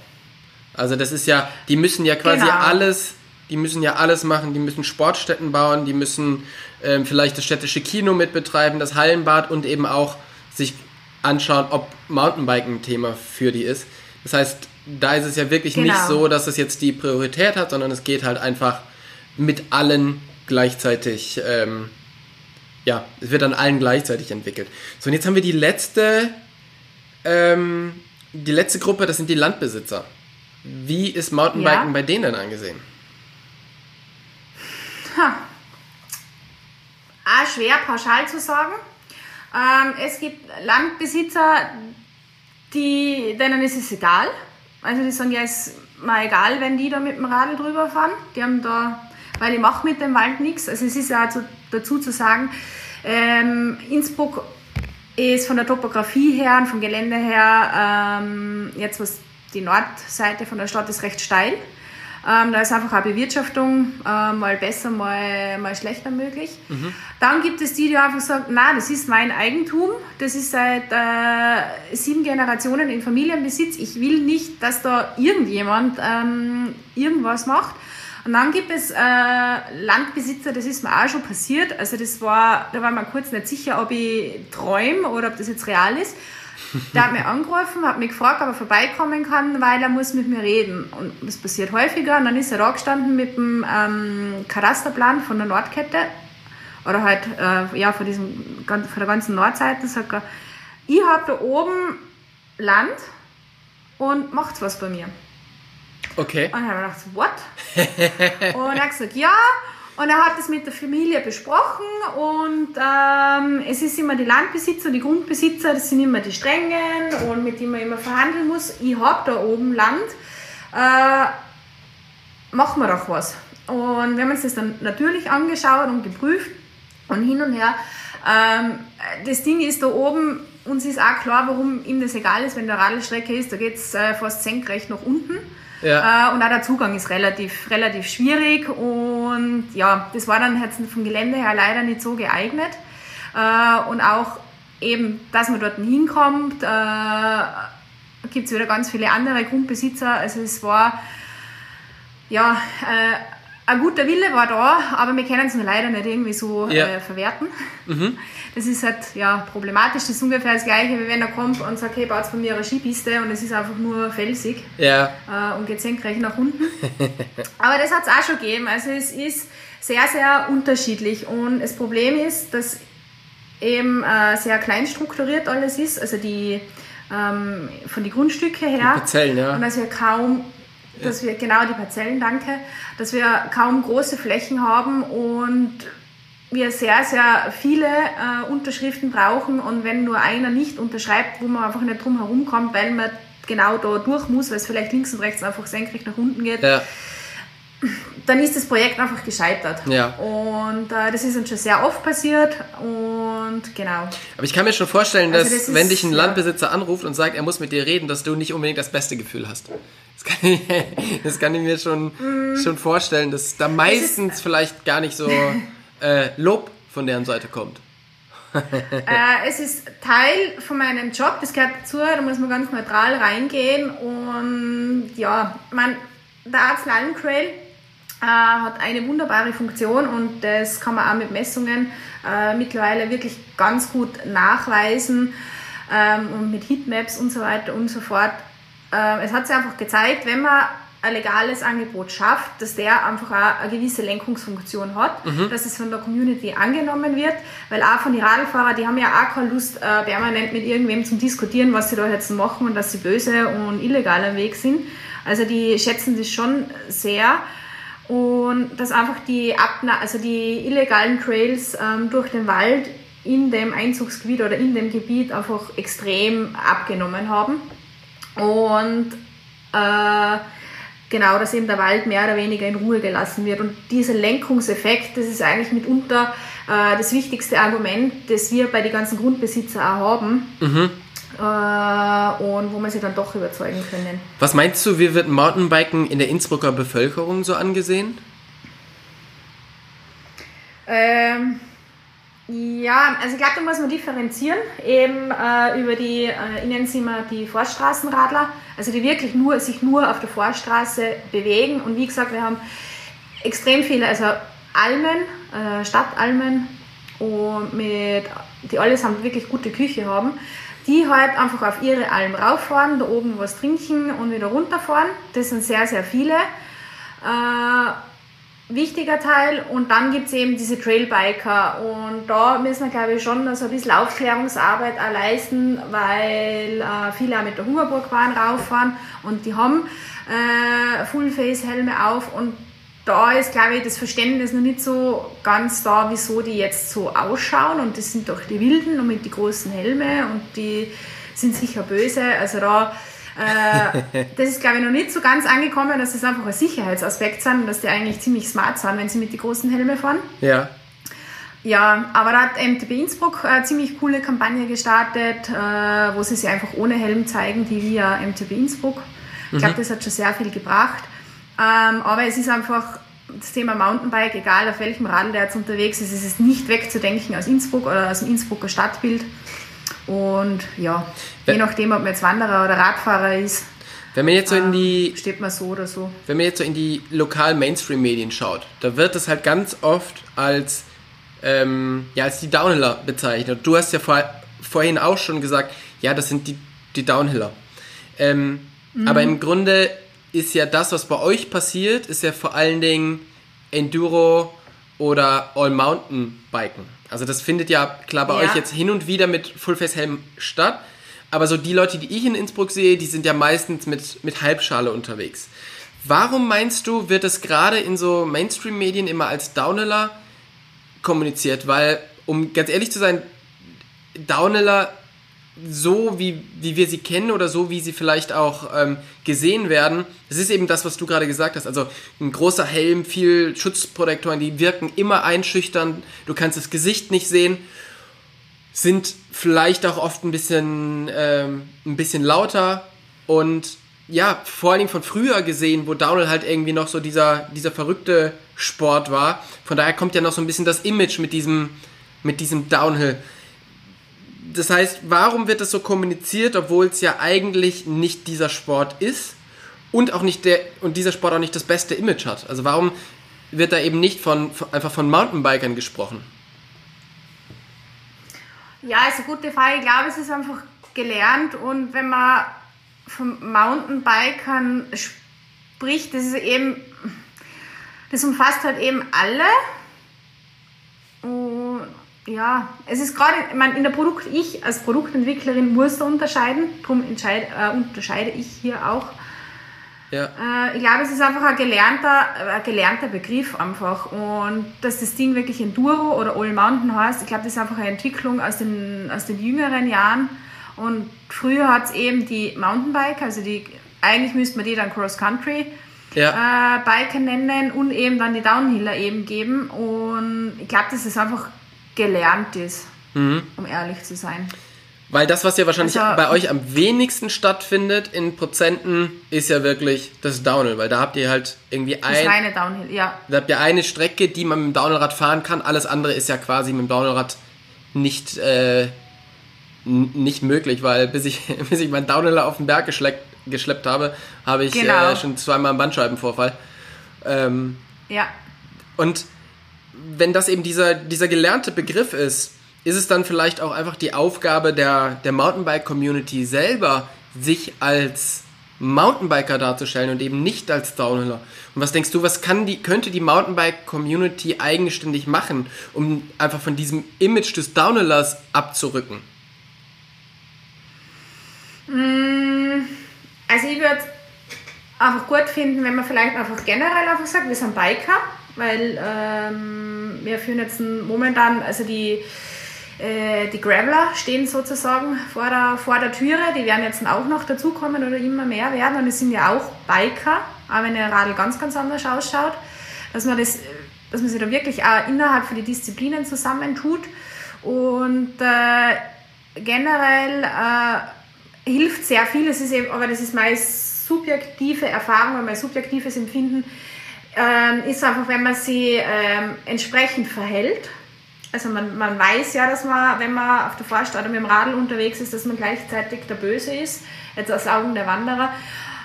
Also das ist ja, die müssen ja quasi genau. alles, die müssen ja alles machen, die müssen Sportstätten bauen, die müssen ähm, vielleicht das städtische Kino mitbetreiben, das Hallenbad und eben auch sich anschauen, ob Mountainbiken ein Thema für die ist. Das heißt, da ist es ja wirklich genau. nicht so, dass es jetzt die Priorität hat, sondern es geht halt einfach mit allen gleichzeitig, ähm, ja, es wird an allen gleichzeitig entwickelt. So, und jetzt haben wir die letzte, ähm, die letzte Gruppe, das sind die Landbesitzer. Wie ist Mountainbiken ja. bei denen angesehen? Ha. Auch schwer pauschal zu sagen. Ähm, es gibt Landbesitzer, die, denen ist es egal. Also die sagen, ja, ist mir egal, wenn die da mit dem Radl drüber fahren. Die haben da weil ich mache mit dem Wald nichts. Also es ist ja zu, dazu zu sagen, ähm, Innsbruck ist von der Topografie her und vom Gelände her, ähm, jetzt was die Nordseite von der Stadt ist recht steil. Ähm, da ist einfach eine Bewirtschaftung äh, mal besser, mal, mal schlechter möglich. Mhm. Dann gibt es die, die einfach sagen, na, das ist mein Eigentum, das ist seit äh, sieben Generationen in Familienbesitz. Ich will nicht, dass da irgendjemand ähm, irgendwas macht. Und dann gibt es äh, Landbesitzer, das ist mir auch schon passiert. Also das war, da war man kurz nicht sicher, ob ich träume oder ob das jetzt real ist. Der hat mich angerufen, hat mich gefragt, ob er vorbeikommen kann, weil er muss mit mir reden. Und das passiert häufiger. Und dann ist er da gestanden mit dem ähm, Katasterplan von der Nordkette oder halt äh, ja, von, diesem, von der ganzen Nordseite. Sagt er, ich habe da oben Land und macht was bei mir. Okay. Und dann habe ich gedacht, what? und er hat gesagt, ja. Und er hat das mit der Familie besprochen und ähm, es ist immer die Landbesitzer, die Grundbesitzer, das sind immer die Strengen und mit denen man immer verhandeln muss. Ich habe da oben Land, äh, machen wir doch was. Und wir haben uns das dann natürlich angeschaut und geprüft und hin und her. Ähm, das Ding ist da oben, uns ist auch klar, warum ihm das egal ist, wenn der Radlstrecke ist, da geht es äh, fast senkrecht nach unten. Ja. Äh, und auch der Zugang ist relativ, relativ schwierig und ja, das war dann jetzt vom Gelände her leider nicht so geeignet. Äh, und auch eben, dass man dort hinkommt, äh, gibt es wieder ganz viele andere Grundbesitzer. Also es war ja ein guter Wille war da, aber wir können es nur leider nicht irgendwie so ja. äh, verwerten. Mhm. Das ist halt ja, problematisch. Das ist ungefähr das Gleiche, wie wenn er kommt und sagt, hey, baut von mir eine Skipiste und es ist einfach nur felsig ja. äh, und geht senkrecht nach unten. aber das hat es auch schon gegeben. Also es ist sehr, sehr unterschiedlich und das Problem ist, dass eben äh, sehr klein strukturiert alles ist, also die ähm, von den Grundstücke her. Die Parzellen, ja. Und wir kaum dass wir, genau die Parzellen, danke, dass wir kaum große Flächen haben und wir sehr, sehr viele äh, Unterschriften brauchen und wenn nur einer nicht unterschreibt, wo man einfach nicht drum herum kommt, weil man genau da durch muss, weil es vielleicht links und rechts einfach senkrecht nach unten geht, ja. Dann ist das Projekt einfach gescheitert. Ja. Und äh, das ist uns schon sehr oft passiert und genau. Aber ich kann mir schon vorstellen, Also dass das ist- wenn dich ein ja. Landbesitzer anruft und sagt, er muss mit dir reden, dass du nicht unbedingt das beste Gefühl hast. Das kann ich, das kann ich mir schon, Mm. schon vorstellen, dass da meistens vielleicht gar nicht so äh, Lob von deren Seite kommt. Äh, es ist Teil von meinem Job, das gehört dazu, da muss man ganz neutral reingehen und ja, man, der Arzneimittel äh, hat eine wunderbare Funktion und das kann man auch mit Messungen äh, mittlerweile wirklich ganz gut nachweisen ähm, und mit Heatmaps und so weiter und so fort. Äh, es hat sich einfach gezeigt, wenn man ein legales Angebot schafft, dass der einfach auch eine gewisse Lenkungsfunktion hat, dass es von der Community angenommen wird, weil auch von den Radlfahrer, die haben ja auch keine Lust, äh, permanent mit irgendwem zu diskutieren, was sie da jetzt machen und dass sie böse und illegal am Weg sind. Also die schätzen das schon sehr und dass einfach die Abna also die illegalen Trails ähm, durch den Wald in dem Einzugsgebiet oder in dem Gebiet einfach extrem abgenommen haben. Und äh, genau, dass eben der Wald mehr oder weniger in Ruhe gelassen wird. Und dieser Lenkungseffekt, das ist eigentlich mitunter äh, das wichtigste Argument, das wir bei den ganzen Grundbesitzer auch haben. Äh, und wo man sich dann doch überzeugen können. Was meinst du, wie wird Mountainbiken in der Innsbrucker Bevölkerung so angesehen? Ähm, ja, also ich glaube, da muss man differenzieren, eben äh, über die, äh, nenne sie immer die Vorstraßenradler, also die wirklich nur, sich nur auf der Vorstraße bewegen. Und wie gesagt, wir haben extrem viele, also Almen, äh, Stadtalmen. Und mit, die allesamt wirklich gute Küche haben, die halt einfach auf ihre Alm rauffahren, da oben was trinken und wieder runterfahren. Das sind sehr, sehr viele. Äh, wichtiger Teil. Und dann gibt es eben diese Trailbiker. Und da müssen wir, glaube ich, schon so ein bisschen Aufklärungsarbeit auch leisten, weil äh, viele auch mit der Hungerburgbahn rauffahren und die haben äh, Full-Face-Helme auf. Und da ist, glaube ich, das Verständnis noch nicht so ganz da, wieso die jetzt so ausschauen. Und das sind doch die Wilden und mit die großen Helme und die sind sicher böse. Also da äh, das ist, glaube ich, noch nicht so ganz angekommen, dass das einfach ein Sicherheitsaspekt sind und dass die eigentlich ziemlich smart sind, wenn sie mit den großen Helmen fahren. Ja. Ja, aber da hat MTB Innsbruck eine ziemlich coole Kampagne gestartet, äh, wo sie sich einfach ohne Helm zeigen, die via MTB Innsbruck. Ich glaube, das hat schon sehr viel gebracht. Ähm, aber es ist einfach das Thema Mountainbike, egal auf welchem Radl der jetzt unterwegs ist, es ist nicht wegzudenken aus Innsbruck oder aus dem Innsbrucker Stadtbild. Und ja, je nachdem, ob man jetzt Wanderer oder Radfahrer ist, Wenn man jetzt so in die steht man so oder so. wenn man jetzt so in die lokalen Mainstream-Medien schaut, da wird es halt ganz oft als, ähm, ja, als die Downhiller bezeichnet. Du hast ja vor, vorhin auch schon gesagt, ja, das sind die, die Downhiller. Ähm, Aber im Grunde ist ja das, was bei euch passiert, ist ja vor allen Dingen Enduro oder All-Mountain-Biken. Also das findet ja klar bei Ja. euch jetzt hin und wieder mit Fullface-Helm statt. Aber so die Leute, die ich in Innsbruck sehe, die sind ja meistens mit, mit Halbschale unterwegs. Warum meinst du, wird es gerade in so Mainstream-Medien immer als Downhiller kommuniziert? Weil, um ganz ehrlich zu sein, Downhiller so, wie, wie wir sie kennen oder so, wie sie vielleicht auch ähm, gesehen werden, das ist eben das, was du gerade gesagt hast. Also ein großer Helm, viel Schutzprotektoren, die wirken immer einschüchternd, du kannst das Gesicht nicht sehen, sind vielleicht auch oft ein bisschen, ähm, ein bisschen lauter und ja, vor allen Dingen von früher gesehen, wo Downhill halt irgendwie noch so dieser, dieser verrückte Sport war. Von daher kommt ja noch so ein bisschen das Image mit diesem, mit diesem Downhill. Das heißt, warum wird das so kommuniziert, obwohl es ja eigentlich nicht dieser Sport ist und auch nicht der und dieser Sport auch nicht das beste Image hat? Also warum wird da eben nicht von, von einfach von Mountainbikern gesprochen? Ja, ist eine gute Frage. Ich glaube, es ist einfach gelernt und wenn man von Mountainbikern spricht, das ist eben, das umfasst halt eben alle. Und ja, es ist gerade, ich meine, in der Produkt, ich als Produktentwicklerin muss da unterscheiden, darum entscheid, äh, unterscheide ich hier auch. Ja. Äh, ich glaube, es ist einfach ein gelernter, ein gelernter Begriff einfach. Und dass das Ding wirklich Enduro oder All Mountain heißt, ich glaube, das ist einfach eine Entwicklung aus den, aus den jüngeren Jahren. Und früher hat es eben die Mountainbike, also die, eigentlich müsste man die dann Cross Country ja. äh, Biker nennen und eben dann die Downhiller eben geben. Und ich glaube, dass es einfach gelernt ist, mhm. um ehrlich zu sein. Weil das, was ja wahrscheinlich also, bei euch am wenigsten stattfindet in Prozenten, ist ja wirklich das Downhill, weil da habt ihr halt irgendwie ein. Das reine Downhill, ja. Da habt ihr eine Strecke, die man mit dem Downhillrad fahren kann. Alles andere ist ja quasi mit dem Downhillrad nicht, äh, nicht möglich, weil bis ich, bis ich meinen Downhiller auf den Berg geschleppt, geschleppt habe, habe ich genau. äh, schon zweimal einen Bandscheibenvorfall. Ähm, ja. Und wenn das eben dieser, dieser gelernte Begriff ist, ist es dann vielleicht auch einfach die Aufgabe der, der Mountainbike-Community selber, sich als Mountainbiker darzustellen und eben nicht als Downhiller. Und was denkst du, was kann die, könnte die Mountainbike-Community eigenständig machen, um einfach von diesem Image des Downhillers abzurücken? Mm, also ich würde einfach gut finden, wenn man vielleicht einfach generell einfach sagt, wir sind Biker, weil ähm, wir führen jetzt momentan, also die äh, die Graveler stehen sozusagen vor der, vor der Türe, die werden jetzt auch noch dazukommen oder immer mehr werden. Und es sind ja auch Biker, auch wenn der Radl ganz, ganz anders ausschaut, dass man, das, dass man sich da wirklich auch innerhalb von den Disziplinen zusammentut. Und äh, generell äh, hilft sehr viel, es ist eben, aber das ist meist subjektive Erfahrung, mein subjektives Empfinden, äh, ist einfach, wenn man sie ähm, entsprechend verhält, also man, man weiß ja, dass man, wenn man auf der Forst oder mit dem Radl unterwegs ist, dass man gleichzeitig der Böse ist, jetzt aus Augen der Wanderer.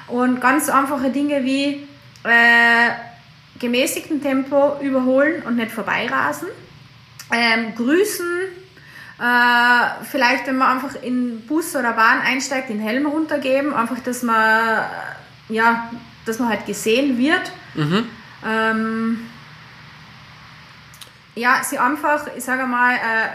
Und ganz einfache Dinge wie äh, gemäßigten Tempo überholen und nicht vorbeirasen. Ähm, grüßen, äh, vielleicht wenn man einfach in Bus oder Bahn einsteigt, den Helm runtergeben, einfach, dass man, ja, dass man halt gesehen wird. Mhm. Ähm, ja, sie einfach, ich sage mal, äh,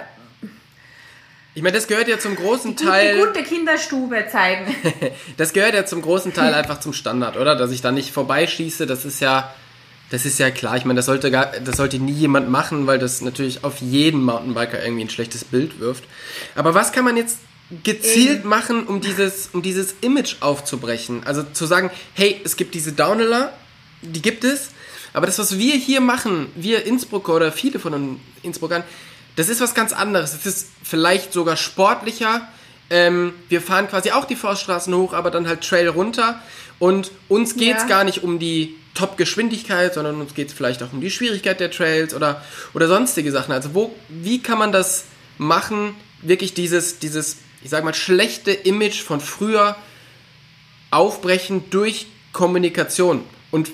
ich meine, das gehört ja zum großen die, Teil. Die gute Kinderstube zeigen. das gehört ja zum großen Teil einfach zum Standard, oder? Dass ich da nicht vorbeischieße, das ist ja, das ist ja klar. Ich meine, das sollte, gar, das sollte nie jemand machen, weil das natürlich auf jeden Mountainbiker irgendwie ein schlechtes Bild wirft. Aber was kann man jetzt gezielt Eben. machen, um dieses, um dieses Image aufzubrechen? Also zu sagen, hey, es gibt diese Downhiller, die gibt es, aber das, was wir hier machen, wir Innsbrucker oder viele von den Innsbruckern, das ist was ganz anderes. Das ist vielleicht sogar sportlicher. Ähm, wir fahren quasi auch die Forststraßen hoch, aber dann halt Trail runter. Und uns geht es ja. gar nicht um die Top-Geschwindigkeit, sondern uns geht es vielleicht auch um die Schwierigkeit der Trails oder, oder sonstige Sachen. Also wo, wie kann man das machen, wirklich dieses, dieses, ich sag mal, schlechte Image von früher aufbrechen durch Kommunikation? Und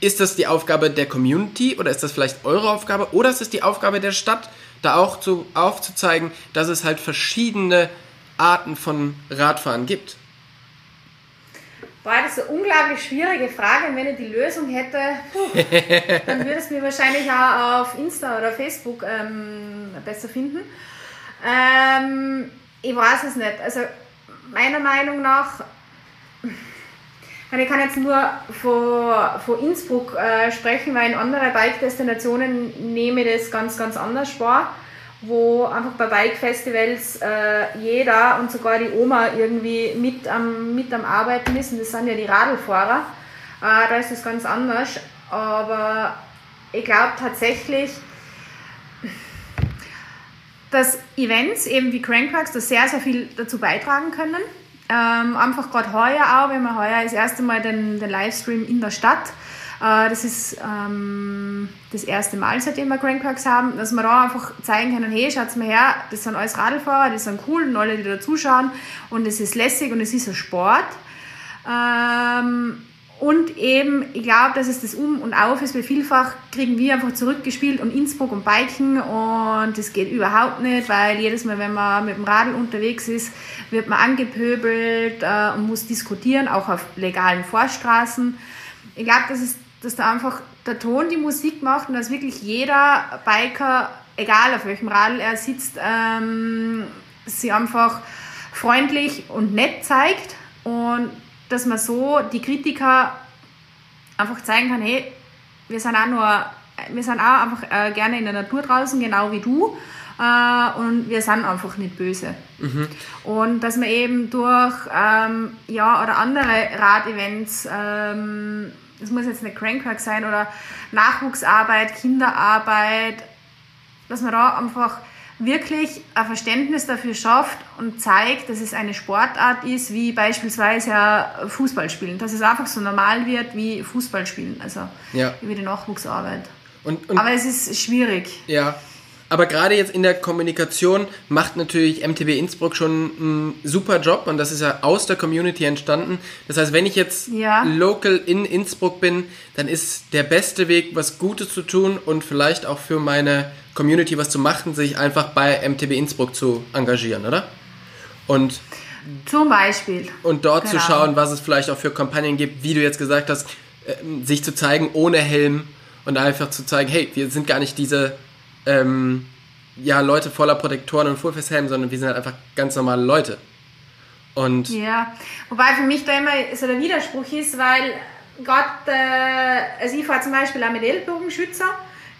ist das die Aufgabe der Community oder ist das vielleicht eure Aufgabe oder ist es die Aufgabe der Stadt, da auch zu, aufzuzeigen, dass es halt verschiedene Arten von Radfahren gibt? Boah, das ist eine unglaublich schwierige Frage. Und wenn ich die Lösung hätte, puh, dann würde es mir wahrscheinlich auch auf Insta oder Facebook ähm, besser finden. Ähm, ich weiß es nicht. Also meiner Meinung nach ich kann jetzt nur von, von Innsbruck äh, sprechen, weil in anderen Bike-Destinationen nehme ich das ganz, ganz anders wahr, wo einfach bei Bike-Festivals äh, jeder und sogar die Oma irgendwie mit am, mit am Arbeiten ist und das sind ja die Radlfahrer. Äh, da ist das ganz anders, aber ich glaube tatsächlich, dass Events eben wie Crankworks da sehr, sehr viel dazu beitragen können ähm, einfach gerade heuer auch, wenn wir heuer das erste Mal den, den Livestream in der Stadt. Äh, das ist ähm, das erste Mal, seitdem wir Crankworks haben, dass wir da einfach zeigen können, hey, schaut mal her, das sind alles Radlfahrer, die sind cool und alle, die da zuschauen und es ist lässig und es ist ein Sport. Ähm, und eben, ich glaube, dass es das Um und Auf ist, weil vielfach kriegen wir einfach zurückgespielt und Innsbruck und Biken und das geht überhaupt nicht, weil jedes Mal, wenn man mit dem Radl unterwegs ist, wird man angepöbelt äh, und muss diskutieren, auch auf legalen Vorstraßen. Ich glaube, dass, dass da einfach der Ton die Musik macht und dass wirklich jeder Biker, egal auf welchem Radl er sitzt, ähm, sie einfach freundlich und nett zeigt und dass man so die Kritiker einfach zeigen kann, hey, wir sind auch nur, wir sind auch einfach äh, gerne in der Natur draußen, genau wie du. Äh, und wir sind einfach nicht böse. Mhm. Und dass man eben durch ähm, ja, oder andere Radevents ähm, das muss jetzt nicht Crankwork sein oder Nachwuchsarbeit, Kinderarbeit, dass man da einfach wirklich ein Verständnis dafür schafft und zeigt, dass es eine Sportart ist, wie beispielsweise Fußball spielen. Dass es einfach so normal wird wie Fußball spielen, also ja. wie die Nachwuchsarbeit. Und, und, Aber es ist schwierig. Ja, aber gerade jetzt in der Kommunikation macht natürlich MTB Innsbruck schon einen super Job und das ist ja aus der Community entstanden. Das heißt, wenn ich jetzt ja. local in Innsbruck bin, dann ist der beste Weg, was Gutes zu tun und vielleicht auch für meine Community was zu machen, sich einfach bei MTB Innsbruck zu engagieren, oder? Und zum Beispiel. Und dort genau. zu schauen, was es vielleicht auch für Kampagnen gibt, wie du jetzt gesagt hast, äh, sich zu zeigen ohne Helm und einfach zu zeigen, hey, wir sind gar nicht diese ähm, ja, Leute voller Protektoren und Fullface-Helmen, sondern wir sind halt einfach ganz normale Leute. Und ja, wobei für mich da immer so der Widerspruch ist, weil Gott, äh, also ich fahre zum Beispiel auch mit Ellbogenschützer,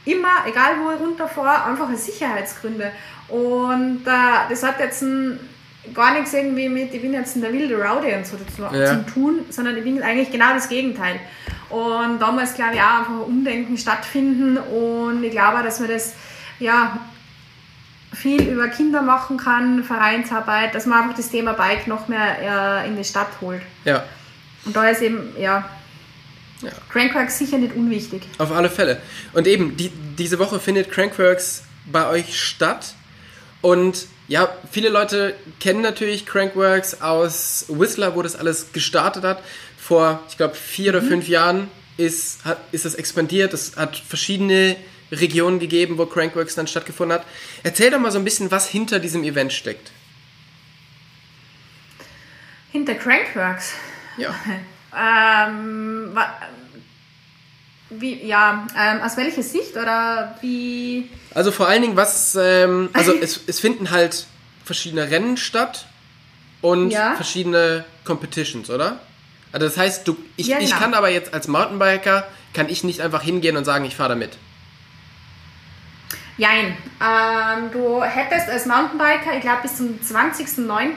immer, egal wo ich runterfahre, einfach aus Sicherheitsgründe. Und äh, das hat jetzt ein, gar nichts irgendwie mit, ich bin jetzt in der wilde Rowdy und so dazu ja. zu tun, sondern ich bin eigentlich genau das Gegenteil. Und da muss, glaube ich, auch einfach ein Umdenken stattfinden und ich glaube, dass wir das ja, viel über Kinder machen kann, Vereinsarbeit, dass man einfach das Thema Bike noch mehr äh, in die Stadt holt. Ja. Und da ist eben, ja, ja. Crankworks sicher nicht unwichtig. Auf alle Fälle. Und eben, die, diese Woche findet Crankworks bei euch statt. Und ja, viele Leute kennen natürlich Crankworks aus Whistler, wo das alles gestartet hat. Vor, ich glaube, vier mhm. oder fünf Jahren ist, hat, ist das expandiert. Es hat verschiedene Regionen gegeben, wo Crankworks dann stattgefunden hat. Erzähl doch mal so ein bisschen, was hinter diesem Event steckt. Hinter Crankworks? Ja. ähm, wie, ja, ähm, aus welcher Sicht oder wie? Also vor allen Dingen, was, ähm, also es, es finden halt verschiedene Rennen statt und ja. verschiedene Competitions, oder? Also das heißt, du, ich, ja, genau. ich kann aber jetzt als Mountainbiker, kann ich nicht einfach hingehen und sagen, ich fahre da mit. Jein. Ähm, du hättest als Mountainbiker, ich glaube bis zum 20.09.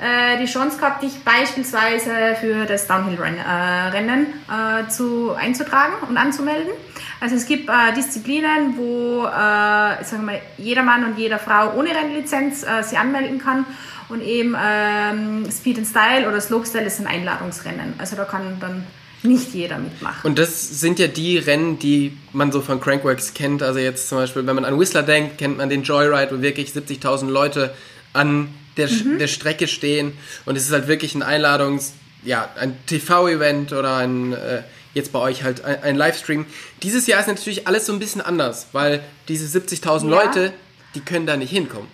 Äh, die Chance gehabt, dich beispielsweise für das Downhill-Rennen äh, zu, einzutragen und anzumelden. Also es gibt äh, Disziplinen, wo äh, sagen wir, jeder Mann und jede Frau ohne Rennlizenz äh, sie anmelden kann. Und eben ähm, Speed and Style oder Slopestyle ist ein Einladungsrennen. Also da kann dann nicht jeder mitmachen. Und das sind ja die Rennen, die man so von Crankworks kennt. Also jetzt zum Beispiel, wenn man an Whistler denkt, kennt man den Joyride, wo wirklich 70.000 Leute an der, mhm. der Strecke stehen. Und es ist halt wirklich ein Einladungs-, ja, ein TV-Event oder ein, äh, jetzt bei euch halt ein, ein, Livestream. Dieses Jahr ist natürlich alles so ein bisschen anders, weil diese 70.000 ja. Leute, die können da nicht hinkommen.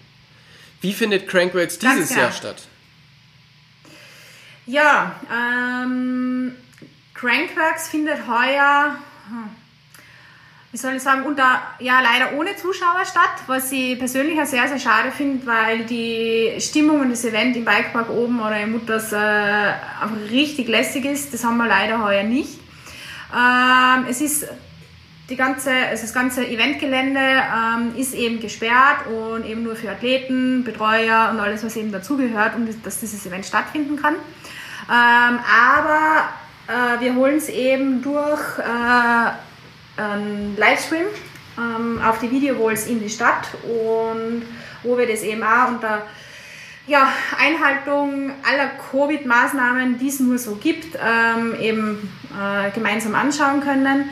Wie findet Crankworks dieses Jahr statt? Ja, ähm, Crankworks findet heuer, hm, wie soll ich sagen, unter, ja, leider ohne Zuschauer statt, was ich persönlich auch sehr, sehr schade finde, weil die Stimmung und das Event im Bikepark oben oder im Mutters äh, einfach richtig lässig ist. Das haben wir leider heuer nicht. Ähm, es ist die ganze, also das ganze Eventgelände ähm, ist eben gesperrt und eben nur für Athleten, Betreuer und alles, was eben dazugehört, um dass dieses Event stattfinden kann. Ähm, aber äh, wir holen es eben durch äh, einen Livestream ähm, auf die Videowalls in die Stadt und wo wir das eben auch unter ja, Einhaltung aller Covid-Maßnahmen, die es nur so gibt, ähm, eben äh, gemeinsam anschauen können.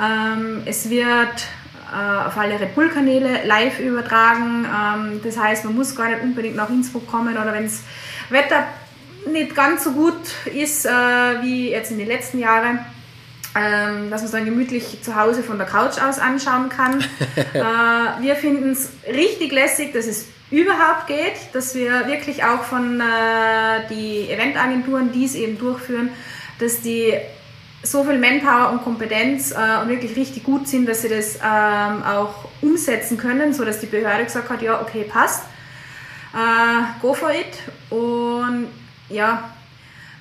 Ähm, es wird äh, auf alle Red Bull-Kanäle live übertragen. Ähm, das heißt, man muss gar nicht unbedingt nach Innsbruck kommen oder wenn das Wetter nicht ganz so gut ist äh, wie jetzt in den letzten Jahren. Ähm, dass man es dann gemütlich zu Hause von der Couch aus anschauen kann. äh, wir finden es richtig lässig, dass es überhaupt geht, dass wir wirklich auch von äh, die Eventagenturen, die es eben durchführen, dass die so viel Manpower und Kompetenz äh, und wirklich richtig gut sind, dass sie das ähm, auch umsetzen können, sodass die Behörde gesagt hat, ja, okay, passt, äh, go for it. Und ja,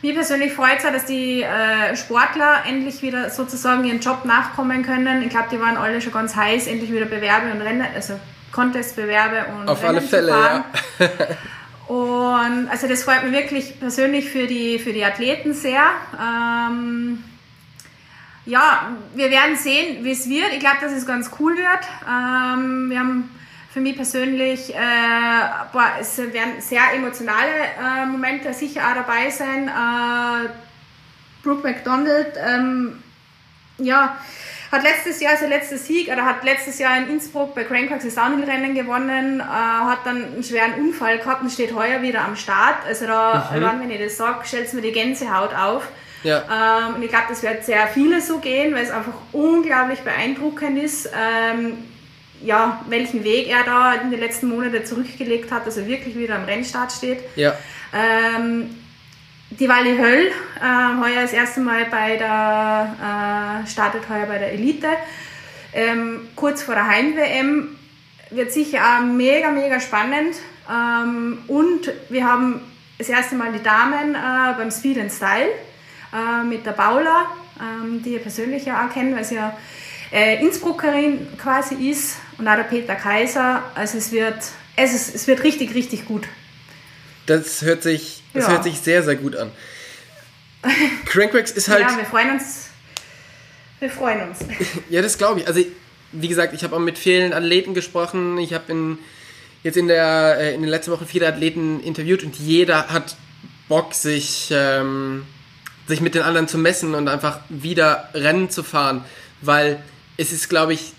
mir persönlich freut es auch, dass die äh, Sportler endlich wieder sozusagen ihren Job nachkommen können. Ich glaube, die waren alle schon ganz heiß, endlich wieder Bewerbe und Rennen, also Contest-Bewerbe und Auf Rennen alle Fälle, ja. und also das freut mich wirklich persönlich für die, für die Athleten sehr. Ähm, ja, wir werden sehen, wie es wird. Ich glaube, dass es ganz cool wird. Ähm, wir haben für mich persönlich, äh, boah, es werden sehr emotionale äh, Momente sicher auch dabei sein. Äh, Brooke McDonald, ähm, ja, hat letztes Jahr sein letzter Sieg, oder hat letztes Jahr in Innsbruck bei Crankworks das Downhill-Rennen gewonnen, äh, hat dann einen schweren Unfall gehabt und steht heuer wieder am Start. Also da, mhm. wenn ich das sage, stellt es mir die Gänsehaut auf. Ja. Ähm, und ich glaube, das wird sehr viele so gehen, weil es einfach unglaublich beeindruckend ist, ähm, ja, welchen Weg er da in den letzten Monaten zurückgelegt hat, dass er wirklich wieder am Rennstart steht. Ja. Ähm, die Wally Höll, äh, heuer das erste Mal bei der, äh, startet heuer bei der Elite. Ähm, kurz vor der Heim-WM wird sicher auch mega, mega spannend. Ähm, und wir haben das erste Mal die Damen äh, beim Speed and Style äh, mit der Paula, ähm, die ihr persönlich ja auch kennt, weil sie ja äh, Innsbruckerin quasi ist und auch der Peter Kaiser. Also es wird, es, ist, es wird richtig, richtig gut. Das hört sich, das ja. hört sich sehr, sehr gut an. Crankwax ist halt. Ja, wir freuen uns. Wir freuen uns. ja, das glaube ich. Also, wie gesagt, ich habe auch mit vielen Athleten gesprochen. Ich habe in, jetzt in, der, äh, in den letzten Wochen viele Athleten interviewt und jeder hat Bock, sich, ähm, sich mit den anderen zu messen und einfach wieder Rennen zu fahren. Weil es ist, glaube ich,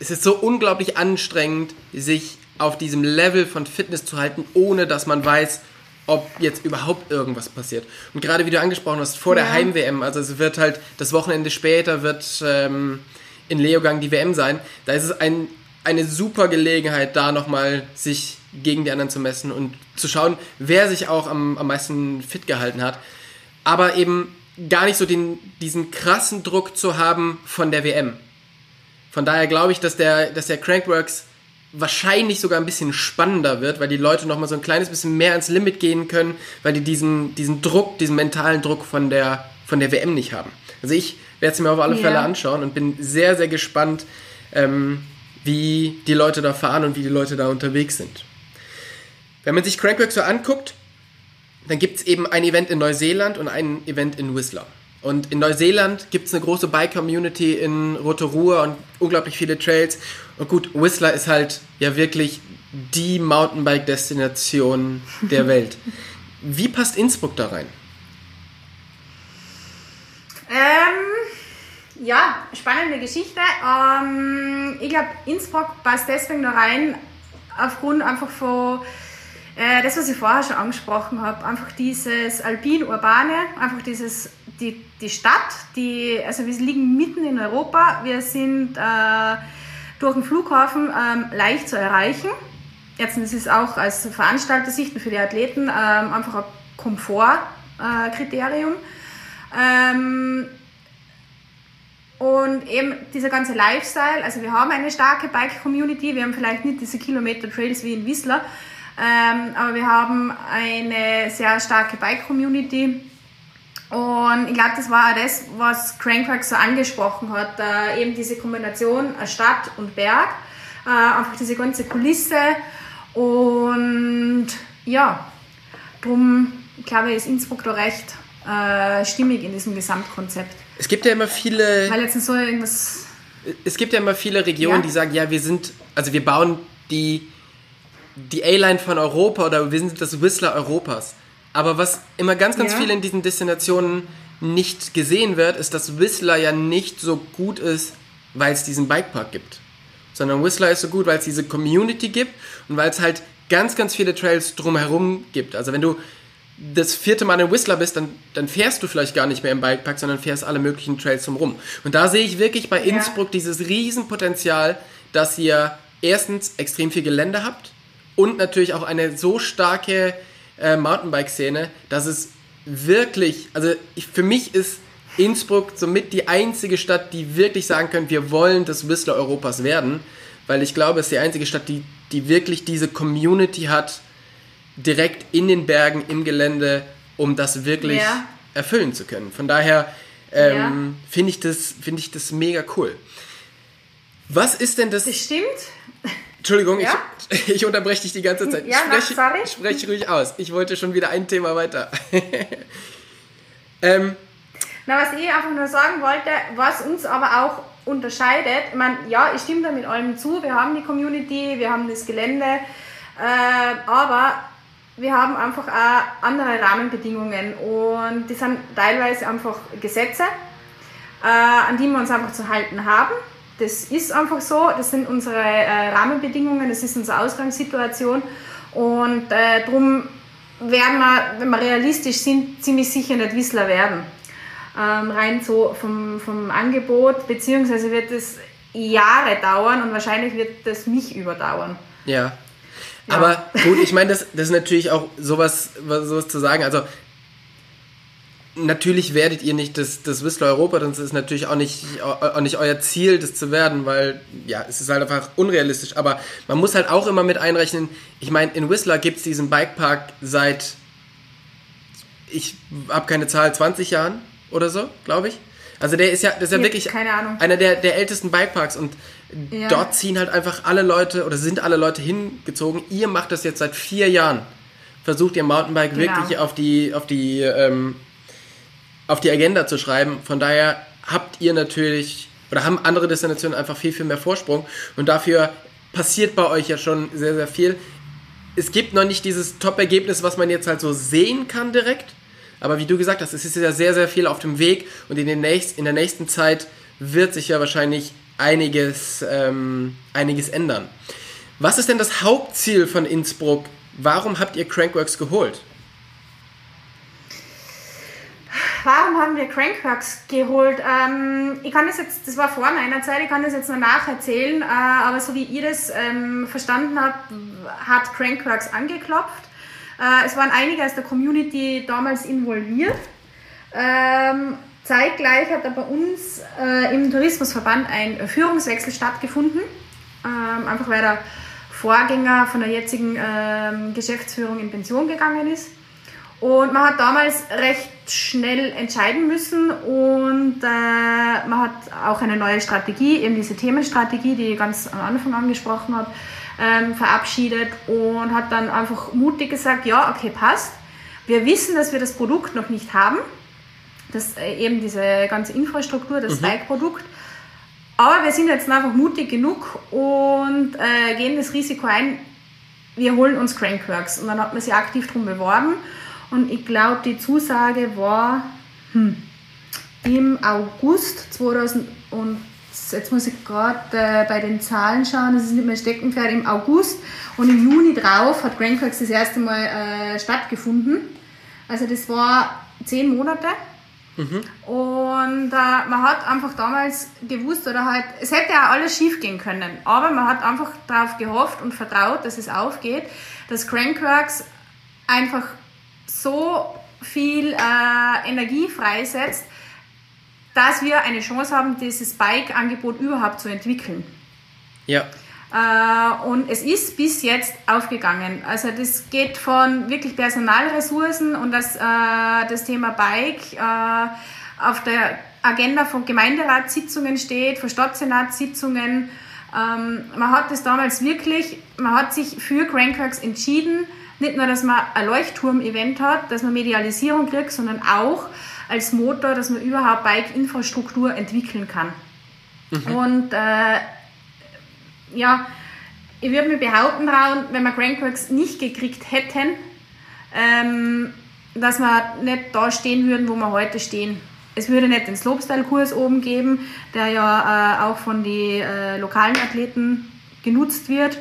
es ist so unglaublich anstrengend, sich auf diesem Level von Fitness zu halten, ohne dass man weiß, ob jetzt überhaupt irgendwas passiert. Und gerade wie du angesprochen hast, vor ja. der Heim-WM, also es wird halt, das Wochenende später wird ähm, in Leogang die WM sein, da ist es ein, eine super Gelegenheit, da nochmal sich gegen die anderen zu messen und zu schauen, wer sich auch am, am meisten fit gehalten hat. Aber eben gar nicht so den, diesen krassen Druck zu haben von der WM. Von daher glaube ich, dass der, dass der Crankworks wahrscheinlich sogar ein bisschen spannender wird, weil die Leute noch mal so ein kleines bisschen mehr ins Limit gehen können, weil die diesen, diesen Druck, diesen mentalen Druck von der, von der WM nicht haben. Also ich werde es mir auf alle ja. Fälle anschauen und bin sehr, sehr gespannt, ähm, wie die Leute da fahren und wie die Leute da unterwegs sind. Wenn man sich Crankwork so anguckt, dann gibt es eben ein Event in Neuseeland und ein Event in Whistler. Und in Neuseeland gibt es eine große Bike-Community in Rotorua und unglaublich viele Trails. Und gut, Whistler ist halt ja wirklich die Mountainbike-Destination der Welt. Wie passt Innsbruck da rein? Ähm, ja, spannende Geschichte. Ähm, ich glaube, Innsbruck passt deswegen da rein, aufgrund einfach von äh, das, was ich vorher schon angesprochen habe, einfach dieses Alpin-Urbane, einfach dieses die, die Stadt, die, also wir liegen mitten in Europa, wir sind äh, durch den Flughafen ähm, leicht zu erreichen. Jetzt ist es auch als Veranstalter-Sicht für die Athleten ähm, einfach ein Komfortkriterium. Äh, ähm, und eben dieser ganze Lifestyle, also wir haben eine starke Bike-Community, wir haben vielleicht nicht diese Kilometer-Trails wie in Whistler, ähm, aber wir haben eine sehr starke Bike-Community und ich glaube, das war auch das, was Crankwork so angesprochen hat. Äh, eben diese Kombination Stadt und Berg, äh, einfach diese ganze Kulisse. Und ja, darum glaube ich, ist Innsbruck da recht äh, stimmig in diesem Gesamtkonzept. Es gibt ja immer viele. Weil jetzt so irgendwas. Es gibt ja immer viele Regionen, ja. die sagen, ja, wir sind, also wir bauen die, die A-Line von Europa oder wir sind das Whistler Europas. Aber was immer ganz, ganz ja. viel in diesen Destinationen nicht gesehen wird, ist, dass Whistler ja nicht so gut ist, weil es diesen Bikepark gibt. Sondern Whistler ist so gut, weil es diese Community gibt und weil es halt ganz, ganz viele Trails drumherum gibt. Also wenn du das vierte Mal in Whistler bist, dann, dann fährst du vielleicht gar nicht mehr im Bikepark, sondern fährst alle möglichen Trails drumherum. Und da sehe ich wirklich bei Innsbruck ja. dieses Riesenpotenzial, dass ihr erstens extrem viel Gelände habt und natürlich auch eine so starke äh, Mountainbike-Szene, dass es wirklich, also ich, für mich ist Innsbruck somit die einzige Stadt, die wirklich sagen können, wir wollen das Whistler Europas werden, weil ich glaube, es ist die einzige Stadt, die, die wirklich diese Community hat, direkt in den Bergen, im Gelände, um das wirklich ja. erfüllen zu können. Von daher ähm, ja. finde ich, das, find ich das mega cool. Was ist denn das? Das stimmt. Entschuldigung, ja? ich, ich unterbreche dich die ganze Zeit. Ja, sprech, sorry. sprech ruhig aus. Ich wollte schon wieder ein Thema weiter. ähm, Na, was ich einfach nur sagen wollte, was uns aber auch unterscheidet, ich meine, ja, ich stimme da mit allem zu, wir haben die Community, wir haben das Gelände, äh, aber wir haben einfach auch andere Rahmenbedingungen und die sind teilweise einfach Gesetze, äh, an die wir uns einfach zu halten haben. Das ist einfach so, das sind unsere äh, Rahmenbedingungen, das ist unsere Ausgangssituation und äh, darum werden wir, wenn wir realistisch sind, ziemlich sicher nicht Whistler werden. Ähm, rein so vom, vom Angebot, beziehungsweise wird es Jahre dauern und wahrscheinlich wird das mich überdauern. Ja. ja. Aber gut, ich meine, das, das ist natürlich auch sowas, sowas zu sagen. Also natürlich werdet ihr nicht das, das Whistler Europa, das ist natürlich auch nicht, auch nicht euer Ziel, das zu werden, weil ja, es ist halt einfach unrealistisch. Aber man muss halt auch immer mit einrechnen, ich meine, in Whistler gibt es diesen Bikepark seit, ich habe keine Zahl, 20 Jahren oder so, glaube ich. Also der ist ja, das ist ja wirklich einer der, der ältesten Bikeparks und ja. dort ziehen halt einfach alle Leute oder sind alle Leute hingezogen. Ihr macht das jetzt seit vier Jahren. Versucht ihr Mountainbike genau. wirklich auf die, auf die ähm, auf die Agenda zu schreiben. Von daher habt ihr natürlich oder haben andere Destinationen einfach viel, viel mehr Vorsprung und dafür passiert bei euch ja schon sehr, sehr viel. Es gibt noch nicht dieses Top-Ergebnis, was man jetzt halt so sehen kann direkt, aber wie du gesagt hast, es ist ja sehr, sehr viel auf dem Weg und in, den nächst, in der nächsten Zeit wird sich ja wahrscheinlich einiges, ähm, einiges ändern. Was ist denn das Hauptziel von Innsbruck? Warum habt ihr Crankworks geholt? Warum haben wir Crankworks geholt? Ähm, ich kann das jetzt, das war vor meiner Zeit, ich kann das jetzt noch nacherzählen, äh, aber so wie ihr das ähm, verstanden habt, hat Crankworks angeklopft. Äh, es waren einige aus der Community damals involviert. Ähm, zeitgleich hat da bei uns äh, im Tourismusverband ein Führungswechsel stattgefunden, ähm, einfach weil der Vorgänger von der jetzigen ähm, Geschäftsführung in Pension gegangen ist. Und man hat damals recht schnell entscheiden müssen und äh, man hat auch eine neue Strategie, eben diese Themenstrategie, die ich ganz am Anfang angesprochen habe, ähm, verabschiedet und hat dann einfach mutig gesagt, ja, okay, passt. Wir wissen, dass wir das Produkt noch nicht haben, das, äh, eben diese ganze Infrastruktur, das mhm. Bike-Produkt. Aber wir sind jetzt einfach mutig genug und äh, gehen das Risiko ein, wir holen uns Crankworks. Und dann hat man sich aktiv darum beworben und ich glaube, die Zusage war hm, im August 2000 und jetzt muss ich gerade äh, bei den Zahlen schauen, das ist nicht mehr Steckenpferd, im August und im Juni drauf hat Grandcox das erste Mal äh, stattgefunden. Also das war zehn Monate. Mhm. Und äh, man hat einfach damals gewusst, oder halt, es hätte ja alles schief gehen können, aber man hat einfach darauf gehofft und vertraut, dass es aufgeht, dass Crankworks einfach so viel äh, Energie freisetzt, dass wir eine Chance haben, dieses Bike-Angebot überhaupt zu entwickeln. Ja. Äh, und es ist bis jetzt aufgegangen. Also das geht von wirklich Personalressourcen und das, äh, das Thema Bike äh, auf der Agenda von Gemeinderatssitzungen steht, von Stadtsenatssitzungen. Ähm, man hat das damals wirklich, man hat sich für Crankworks entschieden, nicht nur, dass man ein Leuchtturm-Event hat, dass man Medialisierung kriegt, sondern auch als Motor, dass man überhaupt Bike-Infrastruktur entwickeln kann. Mhm. Und äh, ja, ich würde mir behaupten, Raun, wenn wir Crankworks nicht gekriegt hätten, ähm, dass wir nicht da stehen würden, wo wir heute stehen. Es würde nicht den Slopestyle-Kurs oben geben, der ja äh, auch von den äh, lokalen Athleten genutzt wird.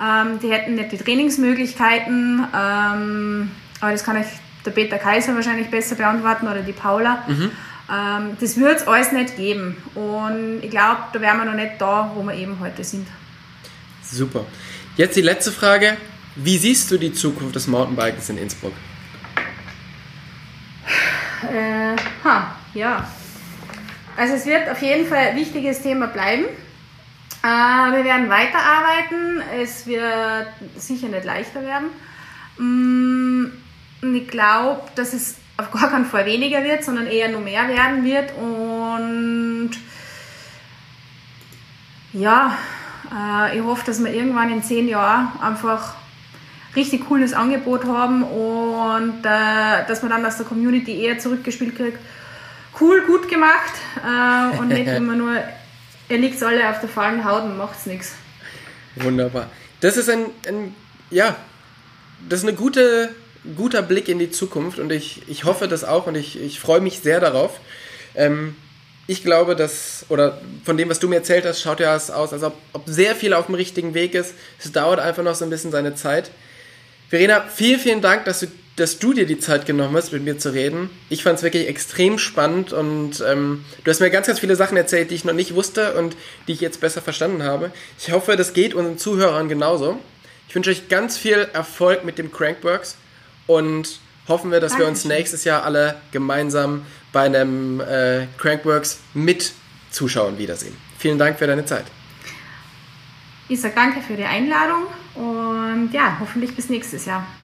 Ähm, die hätten nicht die Trainingsmöglichkeiten, ähm, aber das kann euch der Peter Kaiser wahrscheinlich besser beantworten oder die Paula. Mhm. Ähm, das wird es alles nicht geben. Und ich glaube, da wären wir noch nicht da, wo wir eben heute sind. Super. Jetzt die letzte Frage. Wie siehst du die Zukunft des Mountainbikens in Innsbruck? Äh, ha, ja. Also es wird auf jeden Fall ein wichtiges Thema bleiben. Äh, wir werden weiterarbeiten. Es wird sicher nicht leichter werden. Mm, und ich glaube, dass es auf gar keinen Fall weniger wird, sondern eher nur mehr werden wird. Und ja, äh, ich hoffe, dass wir irgendwann in zehn Jahren einfach richtig cooles Angebot haben und äh, dass man dann aus der Community eher zurückgespielt kriegt cool, gut gemacht äh, und nicht immer nur, ihr liegt alle auf der faulen Haut und macht's nichts. Wunderbar. Das ist ein, ein ja, das ist ein gute, guter Blick in die Zukunft und ich, ich hoffe das auch und ich, ich freue mich sehr darauf. Ähm, ich glaube, dass, oder von dem, was du mir erzählt hast, schaut ja aus, als ob, ob sehr viel auf dem richtigen Weg ist. Es dauert einfach noch so ein bisschen seine Zeit. Verena, vielen, vielen Dank, dass du, dass du dir die Zeit genommen hast, mit mir zu reden. Ich fand es wirklich extrem spannend und ähm, du hast mir ganz, ganz viele Sachen erzählt, die ich noch nicht wusste und die ich jetzt besser verstanden habe. Ich hoffe, das geht unseren Zuhörern genauso. Ich wünsche euch ganz viel Erfolg mit dem Crankworks und hoffen wir, dass Dankeschön. wir uns nächstes Jahr alle gemeinsam bei einem äh, Crankworks mit Zuschauern wiedersehen. Vielen Dank für deine Zeit. Ich sage danke für die Einladung und ja, hoffentlich bis nächstes Jahr.